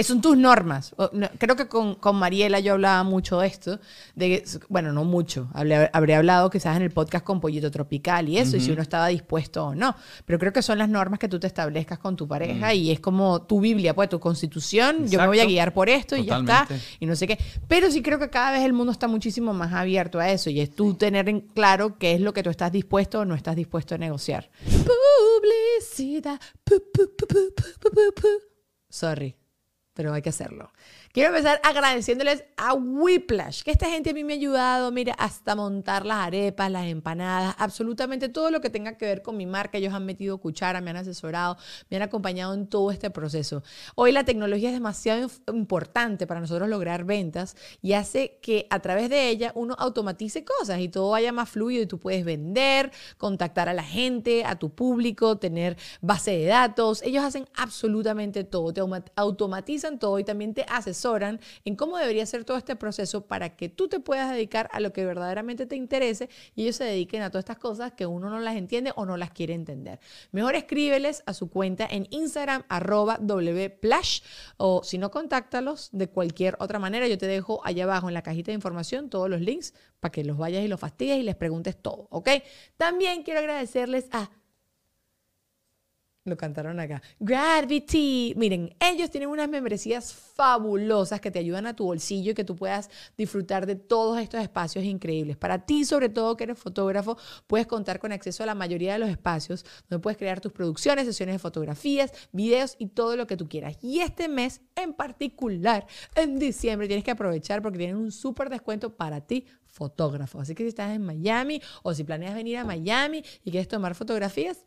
son tus normas. Creo que con, con Mariela yo hablaba mucho de esto. De, bueno, no mucho. Hablé, habré hablado quizás en el podcast con Pollito Tropical y eso, y si uno estaba dispuesto o no. Pero creo que son las normas que tú te establezcas con tu pareja y es como tu Biblia, pues tu constitución. Yo me voy a guiar por esto y ya está. Y no sé qué. Pero sí creo que cada vez el mundo está muchísimo más abierto a eso y es tú tener en claro qué es lo que tú estás dispuesto o no estás dispuesto a negociar. Publicidad. Pu, pu, pu, pu, pu, pu, pu, pu. Sorry, pero hay que hacerlo. Quiero empezar agradeciéndoles a Whiplash, que esta gente a mí me ha ayudado, mira, hasta montar las arepas, las empanadas, absolutamente todo lo que tenga que ver con mi marca. Ellos han metido cuchara, me han asesorado, me han acompañado en todo este proceso. Hoy la tecnología es demasiado importante para nosotros lograr ventas y hace que a través de ella uno automatice cosas y todo vaya más fluido y tú puedes vender, contactar a la gente, a tu público, tener base de datos. Ellos hacen absolutamente todo, te automatizan todo y también te asesoran en cómo debería ser todo este proceso para que tú te puedas dedicar a lo que verdaderamente te interese y ellos se dediquen a todas estas cosas que uno no las entiende o no las quiere entender. Mejor escríbeles a su cuenta en Instagram arroba wplash o si no, contáctalos de cualquier otra manera. Yo te dejo allá abajo en la cajita de información todos los links para que los vayas y los fastidies y les preguntes todo, ¿ok? También quiero agradecerles a lo cantaron acá. Gravity. Miren, ellos tienen unas membresías fabulosas que te ayudan a tu bolsillo y que tú puedas disfrutar de todos estos espacios increíbles. Para ti, sobre todo que eres fotógrafo, puedes contar con acceso a la mayoría de los espacios donde puedes crear tus producciones, sesiones de fotografías, videos y todo lo que tú quieras. Y este mes en particular, en diciembre, tienes que aprovechar porque tienen un súper descuento para ti fotógrafo. Así que si estás en Miami o si planeas venir a Miami y quieres tomar fotografías,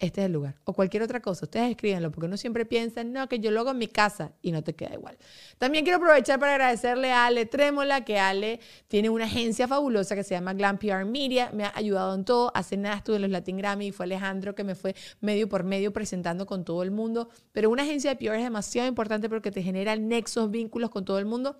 este es el lugar. O cualquier otra cosa. Ustedes escríbanlo, porque uno siempre piensa, no, que yo lo hago en mi casa y no te queda igual. También quiero aprovechar para agradecerle a Ale Trémola, que Ale tiene una agencia fabulosa que se llama Glam PR Media. Me ha ayudado en todo. Hace nada estuve en los Latin Grammy y fue Alejandro que me fue medio por medio presentando con todo el mundo. Pero una agencia de PR es demasiado importante porque te genera nexos, vínculos con todo el mundo.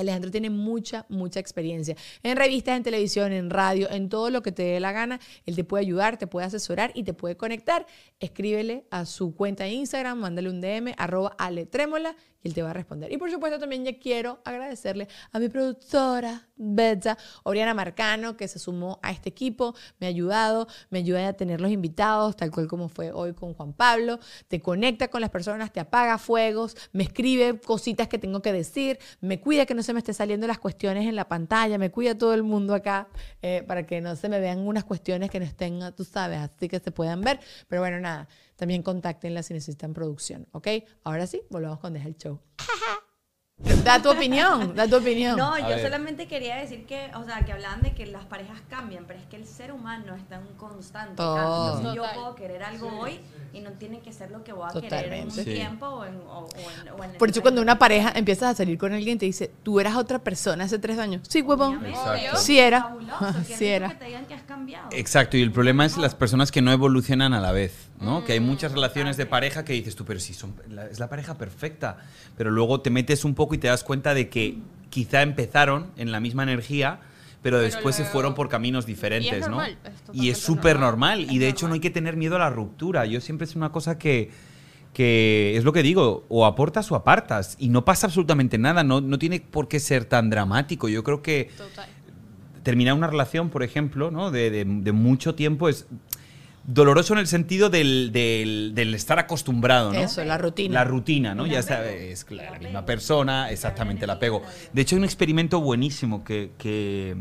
Alejandro tiene mucha, mucha experiencia en revistas, en televisión, en radio, en todo lo que te dé la gana. Él te puede ayudar, te puede asesorar y te puede conectar. Escríbele a su cuenta de Instagram, mándale un DM, arroba aletrémola y él te va a responder. Y por supuesto también ya quiero agradecerle a mi productora, Betsa, Oriana Marcano, que se sumó a este equipo, me ha ayudado, me ayuda a tener los invitados, tal cual como fue hoy con Juan Pablo, te conecta con las personas, te apaga fuegos, me escribe cositas que tengo que decir, me cuida que no se me esté saliendo las cuestiones en la pantalla, me cuida todo el mundo acá eh, para que no se me vean unas cuestiones que no estén, tú sabes, así que se puedan ver. Pero bueno, nada, también contáctenla si necesitan producción, ¿ok? Ahora sí, volvamos con Deja el Show. *laughs* Da tu opinión, da tu opinión. No, yo solamente quería decir que, o sea, que hablaban de que las parejas cambian, pero es que el ser humano está en un constante Oh. cambio. Entonces, yo Total. puedo querer algo hoy y no tiene que ser lo que voy a querer en un. Sí. tiempo o en, o, o en, o en Por eso cuando una pareja empiezas a salir con alguien te dice, tú eras otra persona hace tres años. Sí, huevón. Sí era. Fabuloso, Sí era. que te digan que has cambiado. Exacto, y el problema es las personas que no evolucionan a la vez, ¿no? Que hay muchas relaciones de pareja que dices tú, pero sí, son, la- es la pareja perfecta, pero luego te metes un poco y te das cuenta de que quizá empezaron en la misma energía, pero después se fueron por caminos diferentes, Y es ¿no? normal, y es súper normal. normal, y de hecho no hay que tener miedo a la ruptura. Yo siempre es una cosa que, que es lo que digo, o aportas o apartas, y no pasa absolutamente nada, no, no tiene por qué ser tan dramático. Yo creo que Total. terminar una relación, por ejemplo, ¿no? de, de- de mucho tiempo es doloroso en el sentido del, del- del estar acostumbrado, ¿no? Eso, la rutina. La rutina, ¿no? Ya sabes, es la misma persona, exactamente el apego. De hecho, hay un experimento buenísimo que, que,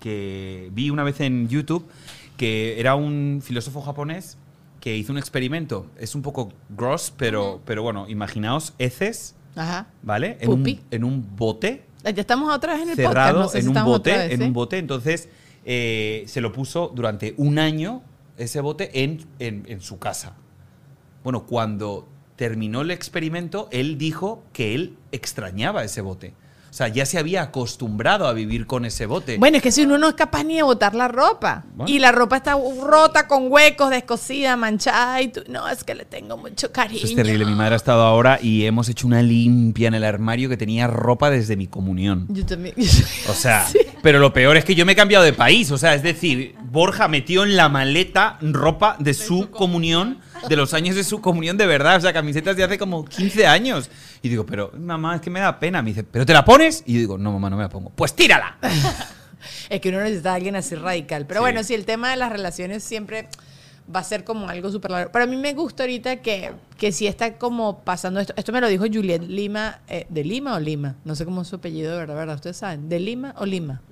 que vi una vez en YouTube, que era un filósofo japonés que hizo un experimento. Es un poco gross, pero, pero bueno, imaginaos heces, Ajá. ¿vale? En un, en un bote Ya estamos otra vez en el podcast. cerrado No sé si en un bote, otra vez, en ¿eh? un bote. Entonces eh, se lo puso durante un año ese bote en, en- su casa. Bueno, cuando terminó el experimento, él dijo que él extrañaba ese bote. O sea, ya se había acostumbrado a vivir con ese bote. Bueno, es que si uno no es capaz ni de botar la ropa Bueno. y la ropa está rota con huecos, descosida, manchada y tú, no, es que le tengo mucho cariño. Eso es terrible. Mi madre ha estado ahora y hemos hecho una limpia en el armario que tenía ropa desde mi comunión. Yo también. *laughs* O sea, pero lo peor es que yo me he cambiado de país. O sea, es decir, Borja metió en la maleta ropa de su comunión, de los años de su comunión de verdad, o sea, camisetas de hace como 15 años. Y digo, pero mamá, es que me da pena. Me dice, ¿pero te la pones? Y yo digo, no, mamá, no me la pongo. Pues tírala. *laughs* Es que uno necesita a alguien así radical. Pero Sí. bueno, sí, el tema de las relaciones siempre va a ser como algo súper largo. Pero a mí me gusta ahorita que, que sí está como pasando esto. Esto me lo dijo Juliet Lima. eh, ¿De Lima o Lima? No sé cómo es su apellido de verdad, ¿verdad? ¿Ustedes saben? ¿De Lima o Lima?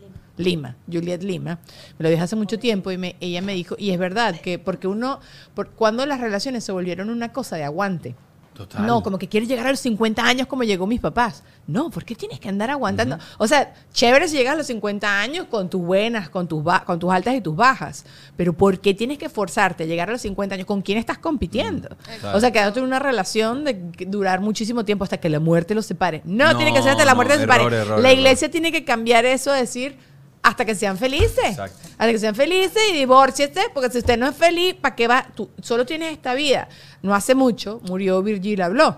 Lima, Juliet Lima. Me lo dijo hace mucho tiempo y me- ella me dijo, y es verdad, que porque uno, por, cuando las relaciones se volvieron una cosa de aguante, Total. no, como que quieres llegar a los 50 años como llegó mis papás. No, ¿por qué tienes que andar aguantando? O sea, chévere si llegas a los 50 años con tus buenas, con tus, con tus altas y tus bajas. Pero ¿por qué tienes que forzarte a llegar a los 50 años? ¿Con quién estás compitiendo? O sea, quedándote en una relación de durar muchísimo tiempo hasta que la muerte los separe. No, No, tiene que ser hasta la no, muerte los separe. error, la error. iglesia tiene que cambiar eso, decir hasta que sean felices. Exacto. Hasta que sean felices y divórciese, porque si usted no es feliz, ¿para qué va? Tú solo tienes esta vida. No hace mucho murió Virgil Abloh,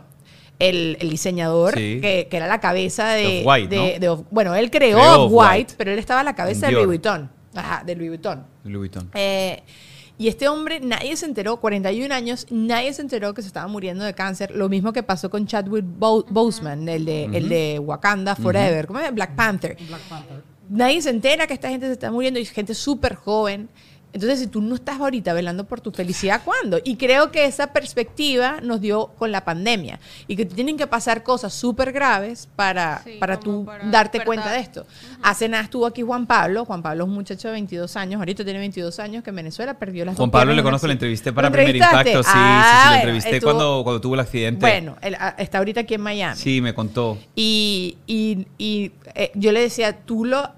el, el diseñador Sí. que, que era la cabeza de... Off-White, de- ¿no? de Off- bueno, él creó, Creó White, pero él estaba a la cabeza de. Louis Vuitton. Ajá, de Louis Vuitton. Louis Vuitton. Eh, y este hombre, nadie se enteró, 41 años, nadie se enteró que se estaba muriendo de cáncer. Lo mismo que pasó con Chadwick Bo- Boseman, el de, el de Wakanda Forever, ¿cómo es? Black Panther. Nadie se entera que esta gente se está muriendo y es gente súper joven. Entonces, si tú no estás ahorita velando por tu felicidad, ¿cuándo? Y creo que esa perspectiva nos dio con la pandemia. Y que te tienen que pasar cosas súper graves para, Sí, para tú para darte despertar. cuenta de esto. Hace nada estuvo aquí Juan Pablo. Juan Pablo es un muchacho de 22 años. Ahorita tiene 22 años que en Venezuela perdió las Juan Pablo le conozco, le accidente. entrevisté para ¿Lo Primer? Impacto. Sí, Ah, sí, sí, bueno, le entrevisté estuvo- cuando, cuando tuvo el accidente. Bueno, él, ah, está ahorita aquí en Miami. Sí, me contó. Y, y- y, eh, yo le decía, tú lo,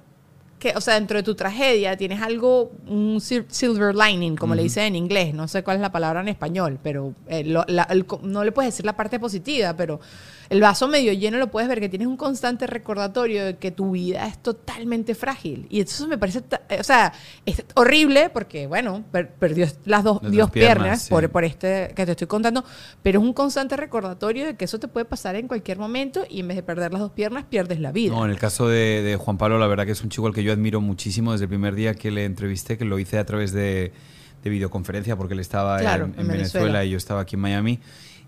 que, o sea, dentro de tu tragedia tienes algo, un sil- silver lining, como le dicen en inglés, no sé cuál es la palabra en español, pero eh, lo- la- el no le puedes decir la parte positiva, pero el vaso medio lleno lo puedes ver, que tienes un constante recordatorio de que tu vida es totalmente frágil. Y eso me parece, eh, o sea, es horrible porque, bueno, per- perdió las dos, Las Dios dos piernas, piernas sí. por, por este que te estoy contando, pero es un constante recordatorio de que eso te puede pasar en cualquier momento y en vez de perder las dos piernas, pierdes la vida. No, en el caso de, de Juan Pablo, la verdad que es un chico al que yo admiro muchísimo desde el primer día que le entrevisté, que lo hice a través de, de videoconferencia porque él estaba Claro, en, en en Venezuela. Venezuela y yo estaba aquí en Miami.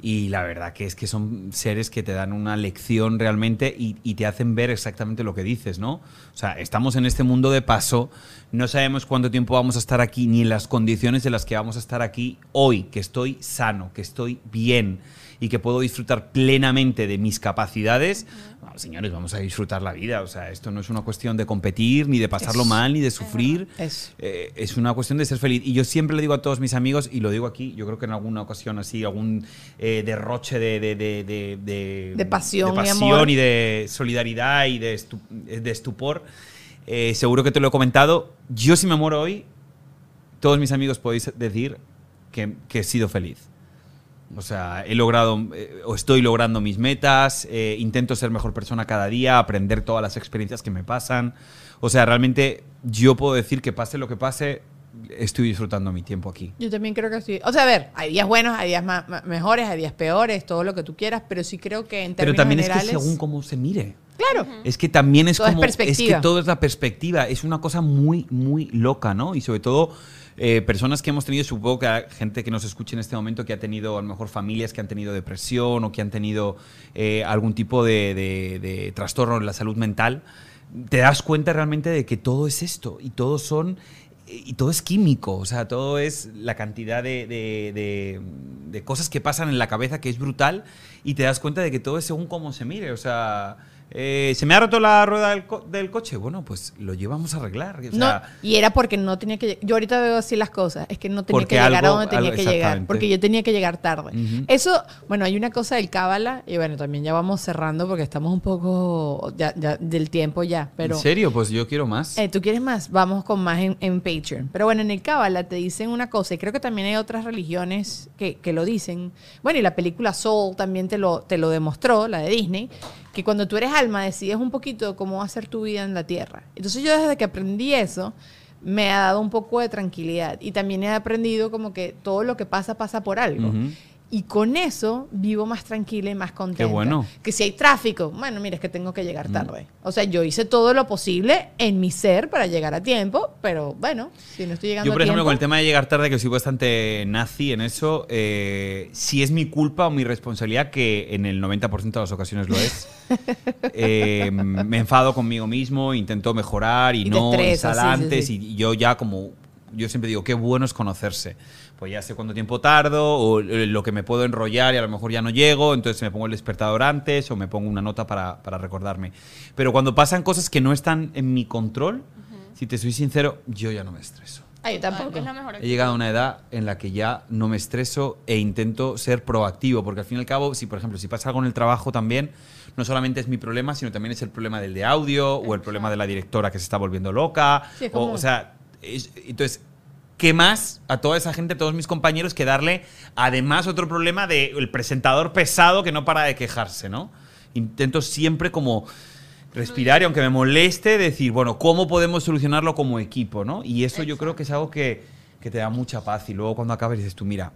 Y la verdad que es que son seres que te dan una lección realmente y, y te hacen ver exactamente lo que dices, ¿no? O sea, estamos en este mundo de paso, no sabemos cuánto tiempo vamos a estar aquí ni en las condiciones en las que vamos a estar aquí hoy, que estoy sano, que estoy bien y que puedo disfrutar plenamente de mis capacidades. Bueno, señores, vamos a disfrutar la vida. O sea, esto no es una cuestión de competir, ni de pasarlo Es- mal, ni de sufrir. Eso. Eh, es una cuestión de ser feliz. Y yo siempre le digo a todos mis amigos, y lo digo aquí, yo creo que en alguna ocasión así, algún eh, derroche de, de, de, de, de- pasión pasión amor. y de solidaridad y de, estu- de estupor, eh, seguro que te lo he comentado. Yo si me muero hoy, todos mis amigos podéis decir que, que he sido feliz. O sea, he logrado eh, o estoy logrando mis metas, eh, intento ser mejor persona cada día, aprender todas las experiencias que me pasan. O sea, realmente yo puedo decir que pase lo que pase, estoy disfrutando mi tiempo aquí. Yo también creo que sí. O sea, a ver, hay días buenos, hay días ma- mejores, hay días peores, todo lo que tú quieras, pero sí creo que en Pero términos también generales... es que según cómo se mire. Claro. Es que también es Todo es como. Es, que perspectiva. todo es la perspectiva. Es una cosa muy, muy loca, ¿no? Y sobre todo, eh, personas que hemos tenido, supongo que gente que nos escuche en este momento que ha tenido a lo mejor familias que han tenido depresión o que han tenido eh, algún tipo de trastorno en la salud mental, te das cuenta realmente de que todo es esto y todo son. Y todo es químico, o sea, todo es la cantidad de, de- de- de cosas que pasan en la cabeza que es brutal y te das cuenta de que todo es según cómo se mire, o sea, eh, ¿se me ha roto la rueda del, co- del coche? Bueno, pues lo llevamos a arreglar. o No, y era porque no tenía que... Yo ahorita veo así las cosas. Es que no tenía que llegar algo- a donde tenía algo- que llegar. Porque yo tenía que llegar tarde. Eso, bueno, hay una cosa del cábala. Y bueno, también ya vamos cerrando porque estamos un poco ya, ya del tiempo ya. Pero, ¿En serio? Pues yo quiero más. Eh, ¿Tú quieres más? Vamos con más en, en Patreon. Pero bueno, en el Cábala te dicen una cosa, y creo que también hay otras religiones que, que lo dicen. Bueno, y la película Soul también te lo, te lo demostró, la de Disney, que cuando tú eres alma decides un poquito cómo va a ser tu vida en la tierra. Entonces yo desde que aprendí eso, me ha dado un poco de tranquilidad. Y también he aprendido como que todo lo que pasa, pasa por algo. Y con eso vivo más tranquila y más contenta. bueno. Que si hay tráfico, bueno, mira, es que tengo que llegar tarde. O sea, yo hice todo lo posible en mi ser para llegar a tiempo, pero bueno, si no estoy llegando Yo, por a ejemplo, tiempo... con el tema de llegar tarde, que soy bastante nazi en eso, eh, si es mi culpa o mi responsabilidad, que en el 90% de las ocasiones lo es, *laughs* eh, me enfado conmigo mismo, intento mejorar y, Y no estresas, sal sí, sí, antes sí. y yo ya como... Yo siempre digo, qué bueno es conocerse. Pues ya sé cuánto tiempo tardo, o eh, lo que me puedo enrollar y a lo mejor ya no llego, entonces me pongo el despertador antes o me pongo una nota para, para recordarme. Pero cuando pasan cosas que no están en mi control, si te soy sincero, yo ya no me estreso. Ay, yo tampoco. Es la mejor He llegado a una edad en la que ya no me estreso e intento ser proactivo, porque al fin y al cabo, si por ejemplo, si pasa algo en el trabajo también, no solamente es mi problema, sino también es el problema del de audio o el problema de la directora que se está volviendo loca. Sí, o, o sea, es- entonces, ¿qué más a toda esa gente, a todos mis compañeros, que darle además otro problema del presentador pesado que no para de quejarse, ¿no? Intento siempre como respirar y aunque me moleste, decir, bueno, ¿cómo podemos solucionarlo como equipo, no? Y eso yo creo que es algo que, que te da mucha paz y luego cuando acabas dices tú, mira,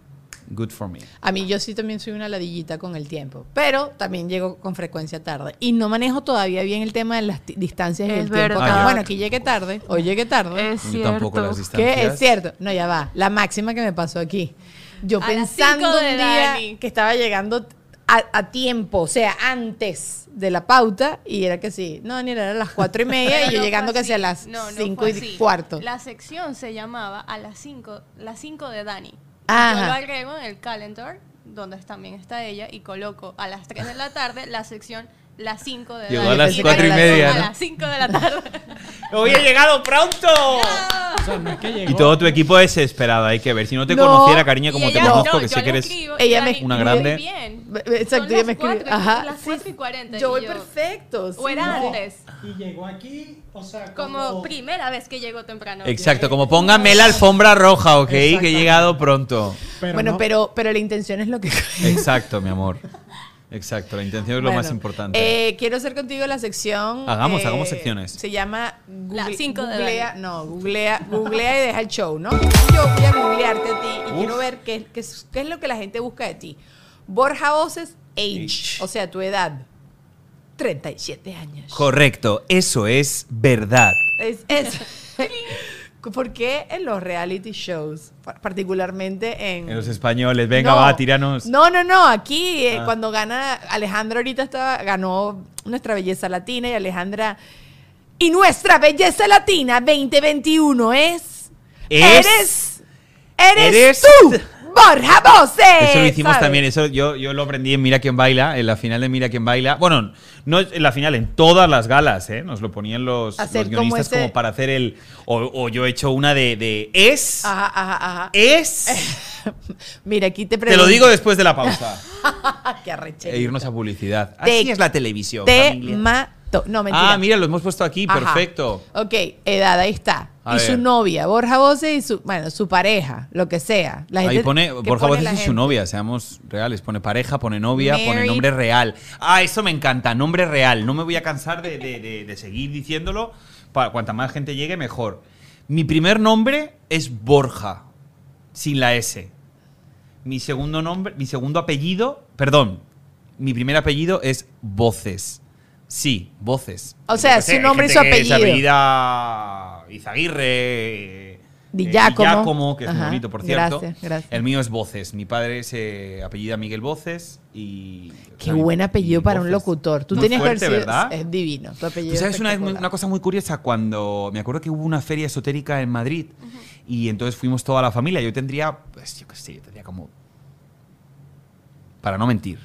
good for me. A mí yo sí también soy una ladillita con el tiempo, pero también llego con frecuencia tarde. Y no manejo todavía bien el tema de las distancias y Es el tiempo. verdad. que, Bueno, aquí llegué tarde, hoy llegué tarde. Es Yo tampoco cierto. las distancias. ¿Qué? Es cierto. No, ya va. La máxima que me pasó aquí. Yo A pensando cinco un día Dani. que estaba llegando a, a tiempo, o sea, antes de la pauta, y era que sí. No, Daniela, era a las cuatro y *laughs* media y Pero yo no llegando casi a las No, no cinco y cuarto. La sección se llamaba a las 5, las 5 de Dani. Ajá. Yo lo agrego en el calendar, donde también está ella, y coloco a las 3 de la tarde la sección las 5 de Llegó Dani. a las Y cuatro y regresó media, A ¿no? las 5 de la tarde. *laughs* ¡Hoy he llegado pronto! O sea, no es que llegó. Y todo tu equipo es desesperado, hay que ver. Si no te No. conociera, cariña, Y como te conozco, no, que sé que eres... escribo, Ella me Una muy grande. bien. Exacto, ella me y- Ajá. las sí. 4 y 40. Yo y voy perfecto. O era antes. Y llegó aquí, o sea, Como primera vez que llegó temprano. Exacto, como póngame la alfombra roja, ¿ok? Que he llegado pronto. Pero bueno, no. pero, pero la intención es lo que... Exacto, mi amor. *laughs* Exacto, la intención es lo Bueno, más importante. eh, quiero hacer contigo la sección. Hagamos, eh, hagamos secciones. Se llama La cinco de googlea. No, googlea, googlea y deja el show, ¿no? Yo voy a googlearte a ti y Uf. quiero ver qué, qué es, qué es lo que la gente busca de ti. Borja Voces, age, Age. o sea, tu edad. 37 años. Correcto, eso es verdad. Es, es- *laughs* ¿Por qué en los reality shows, pa- particularmente en... En los españoles, venga, No. va, tíranos. No, no, no. Aquí, eh, Ah. cuando gana Alejandra, ahorita estaba, ganó nuestra belleza latina y Alejandra. Y nuestra belleza latina 2021 es. Es- Eres. Eres, eres- tú, Borja Voces. Eso lo hicimos ¿sabes? también, eso yo, yo lo aprendí en Mira quién baila, en la final de Mira quién baila. Bueno, no en la final, en todas las galas, ¿eh? Nos lo ponían los, los guionistas como, para hacer el. O, o yo he hecho una de, de es. Ajá, ajá, ajá. Es. *laughs* Mira, aquí te Te pregunto. lo digo después de la pausa. *laughs* Qué arrecherita. e irnos a publicidad. Te- Así es la televisión. Te familia. mato. No, mentira. Ah, mira, lo hemos puesto aquí, perfecto. Ok, edad, ahí está. A y su novia, Borja Voces y su, bueno, su pareja, lo que sea. La Ahí pone, Borja la y su novia, seamos reales. Pone pareja, pone novia, pone nombre real. Ah, eso me encanta, nombre real. No me voy a cansar de, de- de- de seguir diciéndolo. Para cuanta más gente llegue, mejor. Mi primer nombre es Borja, sin la S. Mi segundo nombre, mi segundo apellido, perdón, mi primer apellido es Voces. Sí, Voces. O sea, su nombre y su se apellido. apellida Izaguirre. Di eh, Giacomo. Que es muy Ajá, bonito, por cierto. gracias, gracias. El mío es Voces. Mi padre se apellida Miguel Voces y. Qué buen apellido para un locutor. Tú Muy tenías fuerte, ¿verdad? Es divino. Tu apellido Tú sabes una, muy- una cosa muy curiosa cuando me acuerdo que hubo una feria esotérica en Madrid y entonces fuimos toda la familia. Yo tendría, pues yo qué sé, yo tendría como, para no mentir,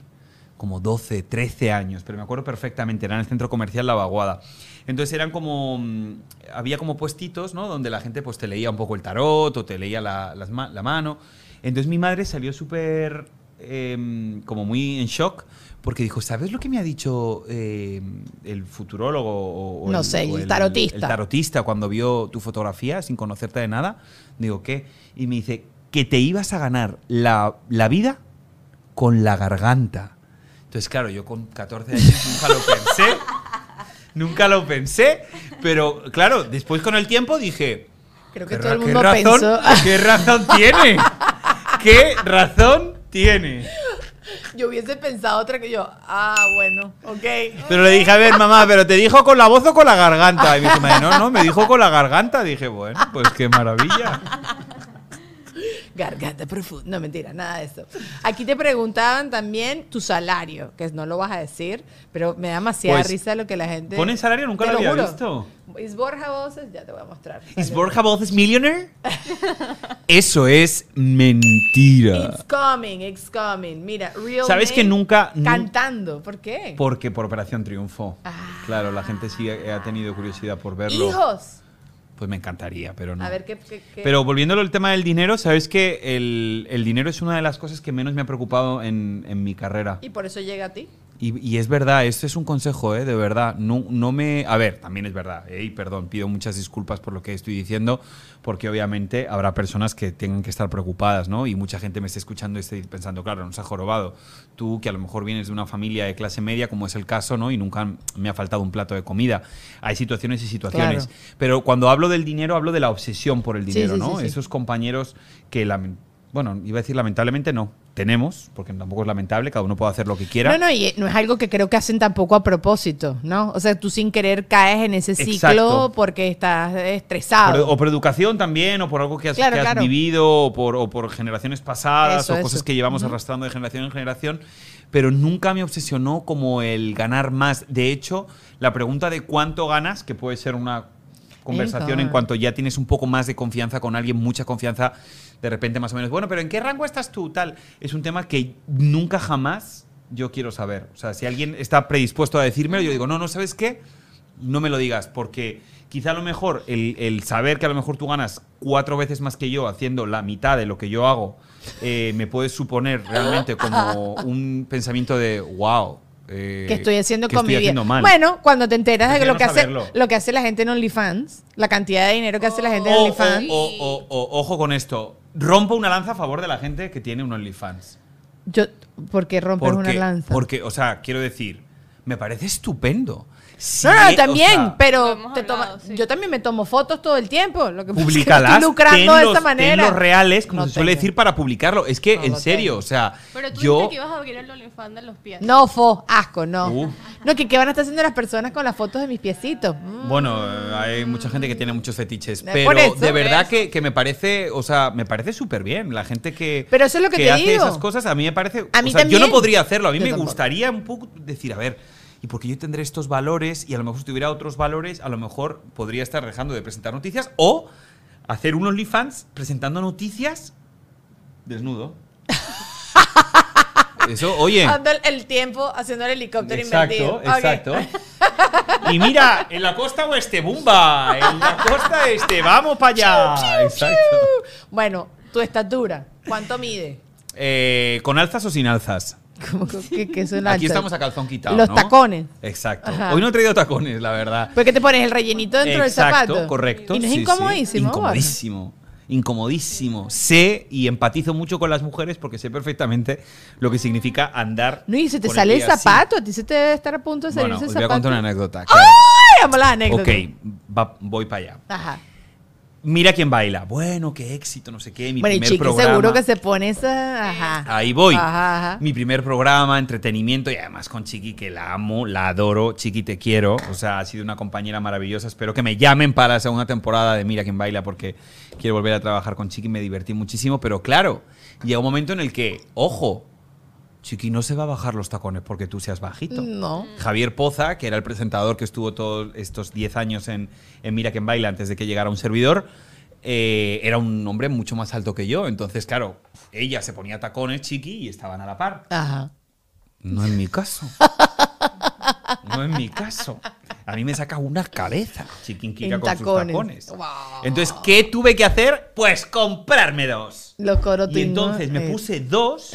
como 12, 13 años, pero me acuerdo perfectamente, era en el centro comercial La Vaguada. Entonces eran como, mm, había como puestitos, ¿no? Donde la gente pues te leía un poco el tarot o te leía la, ma- la mano. Entonces mi madre salió súper, em, como muy en shock, porque dijo, ¿sabes lo que me ha dicho em, el futurólogo? O, No sé, o el tarotista. El tarotista cuando vio tu fotografía sin conocerte de nada. Digo, ¿qué? Y me dice, que te ibas a ganar la, la vida con la garganta. Entonces, claro, yo con 14 años nunca lo pensé. Nunca lo pensé. Pero, claro, después con el tiempo dije... Creo que ¿qué todo el mundo qué razón, pensó. *laughs* ¿Qué razón tiene? ¿Qué razón tiene. Yo hubiese pensado otra que yo. Ah, bueno, ok. Pero le dije, a ver, mamá, ¿pero te dijo con la voz o con la garganta? Y me dijo, "Madre, no, no, me dijo con la garganta. Dije, bueno, pues qué maravilla. Garganta *laughs* profunda. No, mentira, nada de eso. Aquí te preguntaban también tu salario, que no lo vas a decir, pero me da demasiada Pues, risa lo que la gente. ¿ponen salario? Nunca lo había juro. visto. ¿Es Borja Voces? Ya te voy a mostrar. ¿Es Borja Voces Millionaire? *laughs* Eso es mentira. It's coming, it's coming. Mira, real ¿Sabes que nunca- nu- Cantando. ¿Por qué? Porque por Operación Triunfo. Ah. Claro, la gente sí ha ha tenido curiosidad por verlo. Hijos. Pues me encantaría, pero no. A ver qué. qué- qué- Pero volviéndolo al tema del dinero, ¿sabes que el, el dinero es una de las cosas que menos me ha preocupado en, en mi carrera? Y por eso llega a ti. Y, y es verdad, este es un consejo, ¿eh? de verdad. No, no me. A ver, también es verdad, ¿eh? y perdón, pido muchas disculpas por lo que estoy diciendo, porque obviamente habrá personas que tengan que estar preocupadas, ¿no? Y mucha gente me está escuchando y está pensando, claro, nos ha jorobado. Tú, que a lo mejor vienes de una familia de clase media, como es el caso, ¿no? Y nunca me ha faltado un plato de comida. Hay situaciones y situaciones. Claro. Pero cuando hablo del dinero, hablo de la obsesión por el Sí, dinero, sí, ¿no? sí, sí. Esos compañeros que, lamen- bueno, iba a decir lamentablemente no. Tenemos, porque tampoco es lamentable, cada uno puede hacer lo que quiera. No, no, y no es algo que creo que hacen tampoco a propósito, ¿no? O sea, tú sin querer caes en ese ciclo Exacto. porque estás Por- estresado. o por educación también, o por algo que has, Claro, que has claro. vivido, o por, o por generaciones pasadas, Eso, o cosas eso. que llevamos arrastrando de generación en generación. Pero nunca me obsesionó como el ganar más. De hecho, la pregunta de cuánto ganas, que puede ser una conversación en Venga. cuanto ya tienes un poco más de confianza con alguien, mucha confianza, de repente más o menos, bueno, pero ¿en qué rango estás tú? Tal. Es un tema que nunca jamás yo quiero saber. O sea, si alguien está predispuesto a decírmelo, yo digo, no, no, ¿sabes qué? no me lo digas, porque quizá a lo mejor el, saber que a lo mejor tú ganas cuatro veces más que yo haciendo la mitad de lo que yo hago, eh, me puede suponer realmente como un pensamiento de, wow. Eh, que estoy haciendo ¿qué con estoy mi vida. mal. Bueno, cuando te enteras de lo que hace lo que hace la gente en OnlyFans, la cantidad de dinero que hace la gente en o, OnlyFans. o- o- o- ojo con esto, rompo una lanza a favor de la gente que tiene un OnlyFans. Yo, ¿por qué rompes Porque, una lanza? porque, o sea, quiero decir, me parece estupendo. Si no, no, o también, sea, pero te sí. yo también me tomo fotos todo el tiempo. Lo que estoy *laughs* lucrando de esa manera. tenlos reales, como No se suele tengo. decir, para publicarlo. Es que, No en serio, tengo. o sea, Pero tú yo... dijiste que ibas a abrir el OnlyFans de los pies. No, fo, asco, no. Uh. No, que qué van a estar haciendo las personas con las fotos de mis piecitos. Mm. Bueno, hay mucha gente que tiene muchos fetiches, pero eso. de verdad que, que me parece, o sea, me parece súper bien. La gente que, Pero eso es lo que te hace digo. esas cosas, a mí me parece... A mí o sea, yo no podría hacerlo, a mí Yo me tampoco. gustaría un poco decir, a ver, y porque yo tendré estos valores y a lo mejor si tuviera otros valores, a lo mejor podría estar dejando de presentar noticias o hacer un OnlyFans presentando noticias desnudo. *laughs* Eso, oye... Dando el, tiempo haciendo el helicóptero invertido. Exacto, Ok. exacto. *laughs* Y mira, en la costa oeste, bumba. En la costa este, vamos para allá. Exacto. Bueno, tu estatura, ¿cuánto mide? Eh, ¿Con alzas o sin alzas? *laughs* Como que, que son Aquí estamos a calzón quitado. Los ¿no? tacones. Exacto. Ajá. Hoy no he traído tacones, la verdad. ¿Por qué te pones el rellenito dentro Exacto, del zapato? correcto. Y no es sí, sí. incomodísimo. Borja? Incomodísimo. Incomodísimo. Sé y empatizo mucho con las mujeres porque sé perfectamente lo que significa andar. No, y se te sale el así. zapato. A ti se te debe estar a punto de Bueno, salirse os el voy a zapato. contar una anécdota. ¡Ay, amo las anécdotas! Ok, va- voy para allá. Ajá. Mira quién baila. Bueno, qué éxito, no sé qué. Mi bueno, y primer chique, programa. seguro que se pone esa... Ajá. Ahí voy. Ajá, ajá. Mi primer programa, entretenimiento y además con Chiqui, que la amo, la adoro. Chiqui, te quiero. O sea, ha sido una compañera maravillosa. Espero que me llamen para la segunda temporada de Mira quién baila porque quiero volver a trabajar con Chiqui. Me divertí muchísimo. Pero claro, llega un momento en el que, ojo, Chiqui no se va a bajar los tacones porque tú seas bajito. No. Javier Poza, que era el presentador que estuvo todos estos 10 años en, en Mira quién baila antes de que llegara un servidor, eh, era un hombre mucho más alto que yo. Entonces, claro, ella se ponía tacones, chiqui, y estaban a la par. Ajá. No en mi caso. No en mi caso. A mí me saca una cabeza, chiquinquica En con tacones. sus tacones. Wow. Entonces, ¿qué tuve que hacer? Pues comprarme dos. Los. Y entonces me eh, puse dos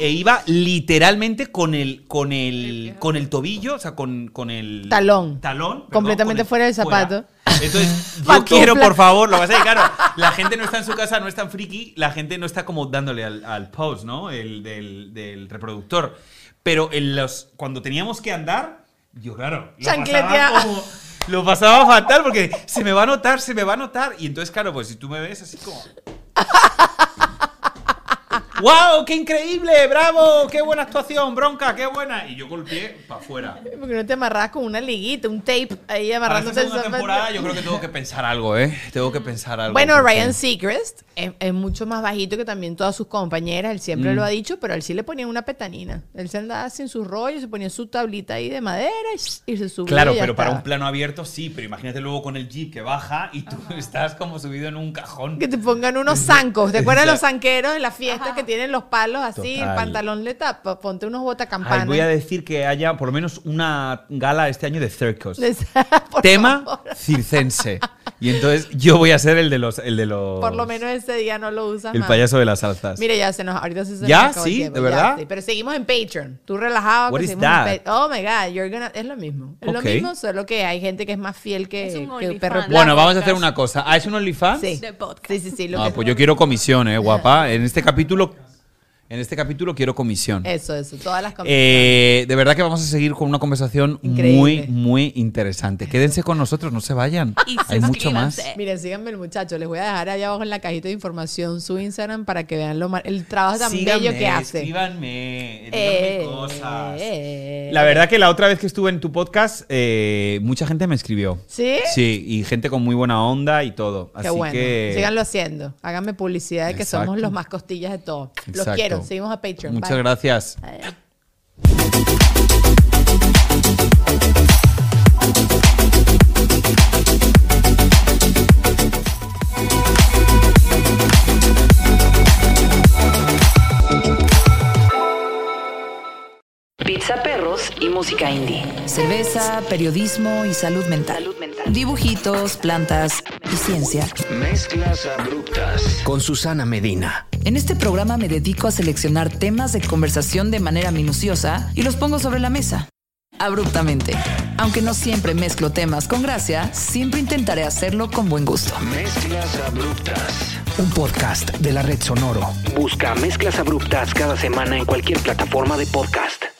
e iba literalmente con el, con el, con el tobillo, o sea, con, con el Talón. talón perdón, Completamente con el- fuera del zapato. Entonces, *laughs* yo quiero, por favor, lo vas a decir, claro, la gente no está en su casa, no es tan friki, la gente no está como dándole al, al pause, ¿no? El del, del reproductor. Pero en los, cuando teníamos que andar, yo, claro, lo Chancletea. pasaba como- Lo pasaba fatal porque se me va a notar, se me va a notar. Y entonces, claro, pues si tú me ves así como. *laughs* ¡Wow! ¡Qué increíble! ¡Bravo! ¡Qué buena actuación! ¡Bronca! ¡Qué buena! Y yo golpeé para afuera. Porque no te amarras con una liguita, un tape ahí Para amarrándote el temporada yo creo que tengo que pensar algo, ¿eh? Tengo que pensar algo. Bueno, porque- Ryan Seacrest es, es mucho más bajito que también todas sus compañeras. Él Mm. siempre lo ha dicho, pero a él sí le ponían una petanina. Él se andaba sin su rollo, se ponía su tablita ahí de madera y, y se subía. Claro, y ya pero para un plano abierto sí, pero imagínate luego con el jeep que baja y tú estás como subido en un cajón. Que te pongan unos zancos. ¿Te acuerdas *laughs* de los zanqueros en la fiesta que tienen los palos así? El Total. pantalón le tapa. Ponte unos Ay, botacampanas. voy a decir que haya por lo menos una gala este año de circus. Por *laughs* Tema favor. circense. Y entonces yo voy a ser el de los. El, de los, Por lo menos ese día no lo usas el más. payaso de las salsas. Mire, ya se nos. Ahorita sí se ¿Ya? nos acabó el ¿Sí? tiempo, ¿De ya, verdad? sí. Pero seguimos en Patreon. Tú relajado. What que is en that? Pa- Oh my God, you're gonna. Es lo mismo. Es Ok. lo mismo, solo que hay gente que es más fiel que, Es un que perro bueno, vamos a hacer una cosa. ¿Ah, es un OnlyFans? Sí. De podcast. Sí, sí, sí. Lo Ah, que- pues yo quiero comisión, eh, guapa. *laughs* En este capítulo. En este capítulo quiero comisión. Eso, eso. Todas las Eh, de verdad que vamos a seguir con una conversación Increíble. muy, muy interesante. Quédense con nosotros, no se vayan. Y Hay mucho más. Miren, síganme el muchacho. Les voy a dejar allá abajo en la cajita de información su Instagram para que vean lo mar- el trabajo tan bello que hace. Escríbanme, díganme Eh, cosas. eh. La verdad que la otra vez que estuve en tu podcast, eh, mucha gente me escribió. ¿Sí? Sí, y gente con muy buena onda y todo. Qué Así bueno. que. Síganlo haciendo. Háganme publicidad de que Exacto. somos los más costillas de todo. Los Exacto. quiero. Seguimos a Patreon. Muchas Bye. gracias. Adiós. Pizza perros y música indie. Cerveza, periodismo y salud mental. Salud mental. Dibujitos, plantas y ciencia. Mezclas abruptas con Susana Medina. En este programa me dedico a seleccionar temas de conversación de manera minuciosa y los pongo sobre la mesa. Abruptamente. Aunque no siempre mezclo temas con gracia, siempre intentaré hacerlo con buen gusto. Mezclas abruptas. Un podcast de la red Sonoro. Busca Mezclas abruptas cada semana en cualquier plataforma de podcast.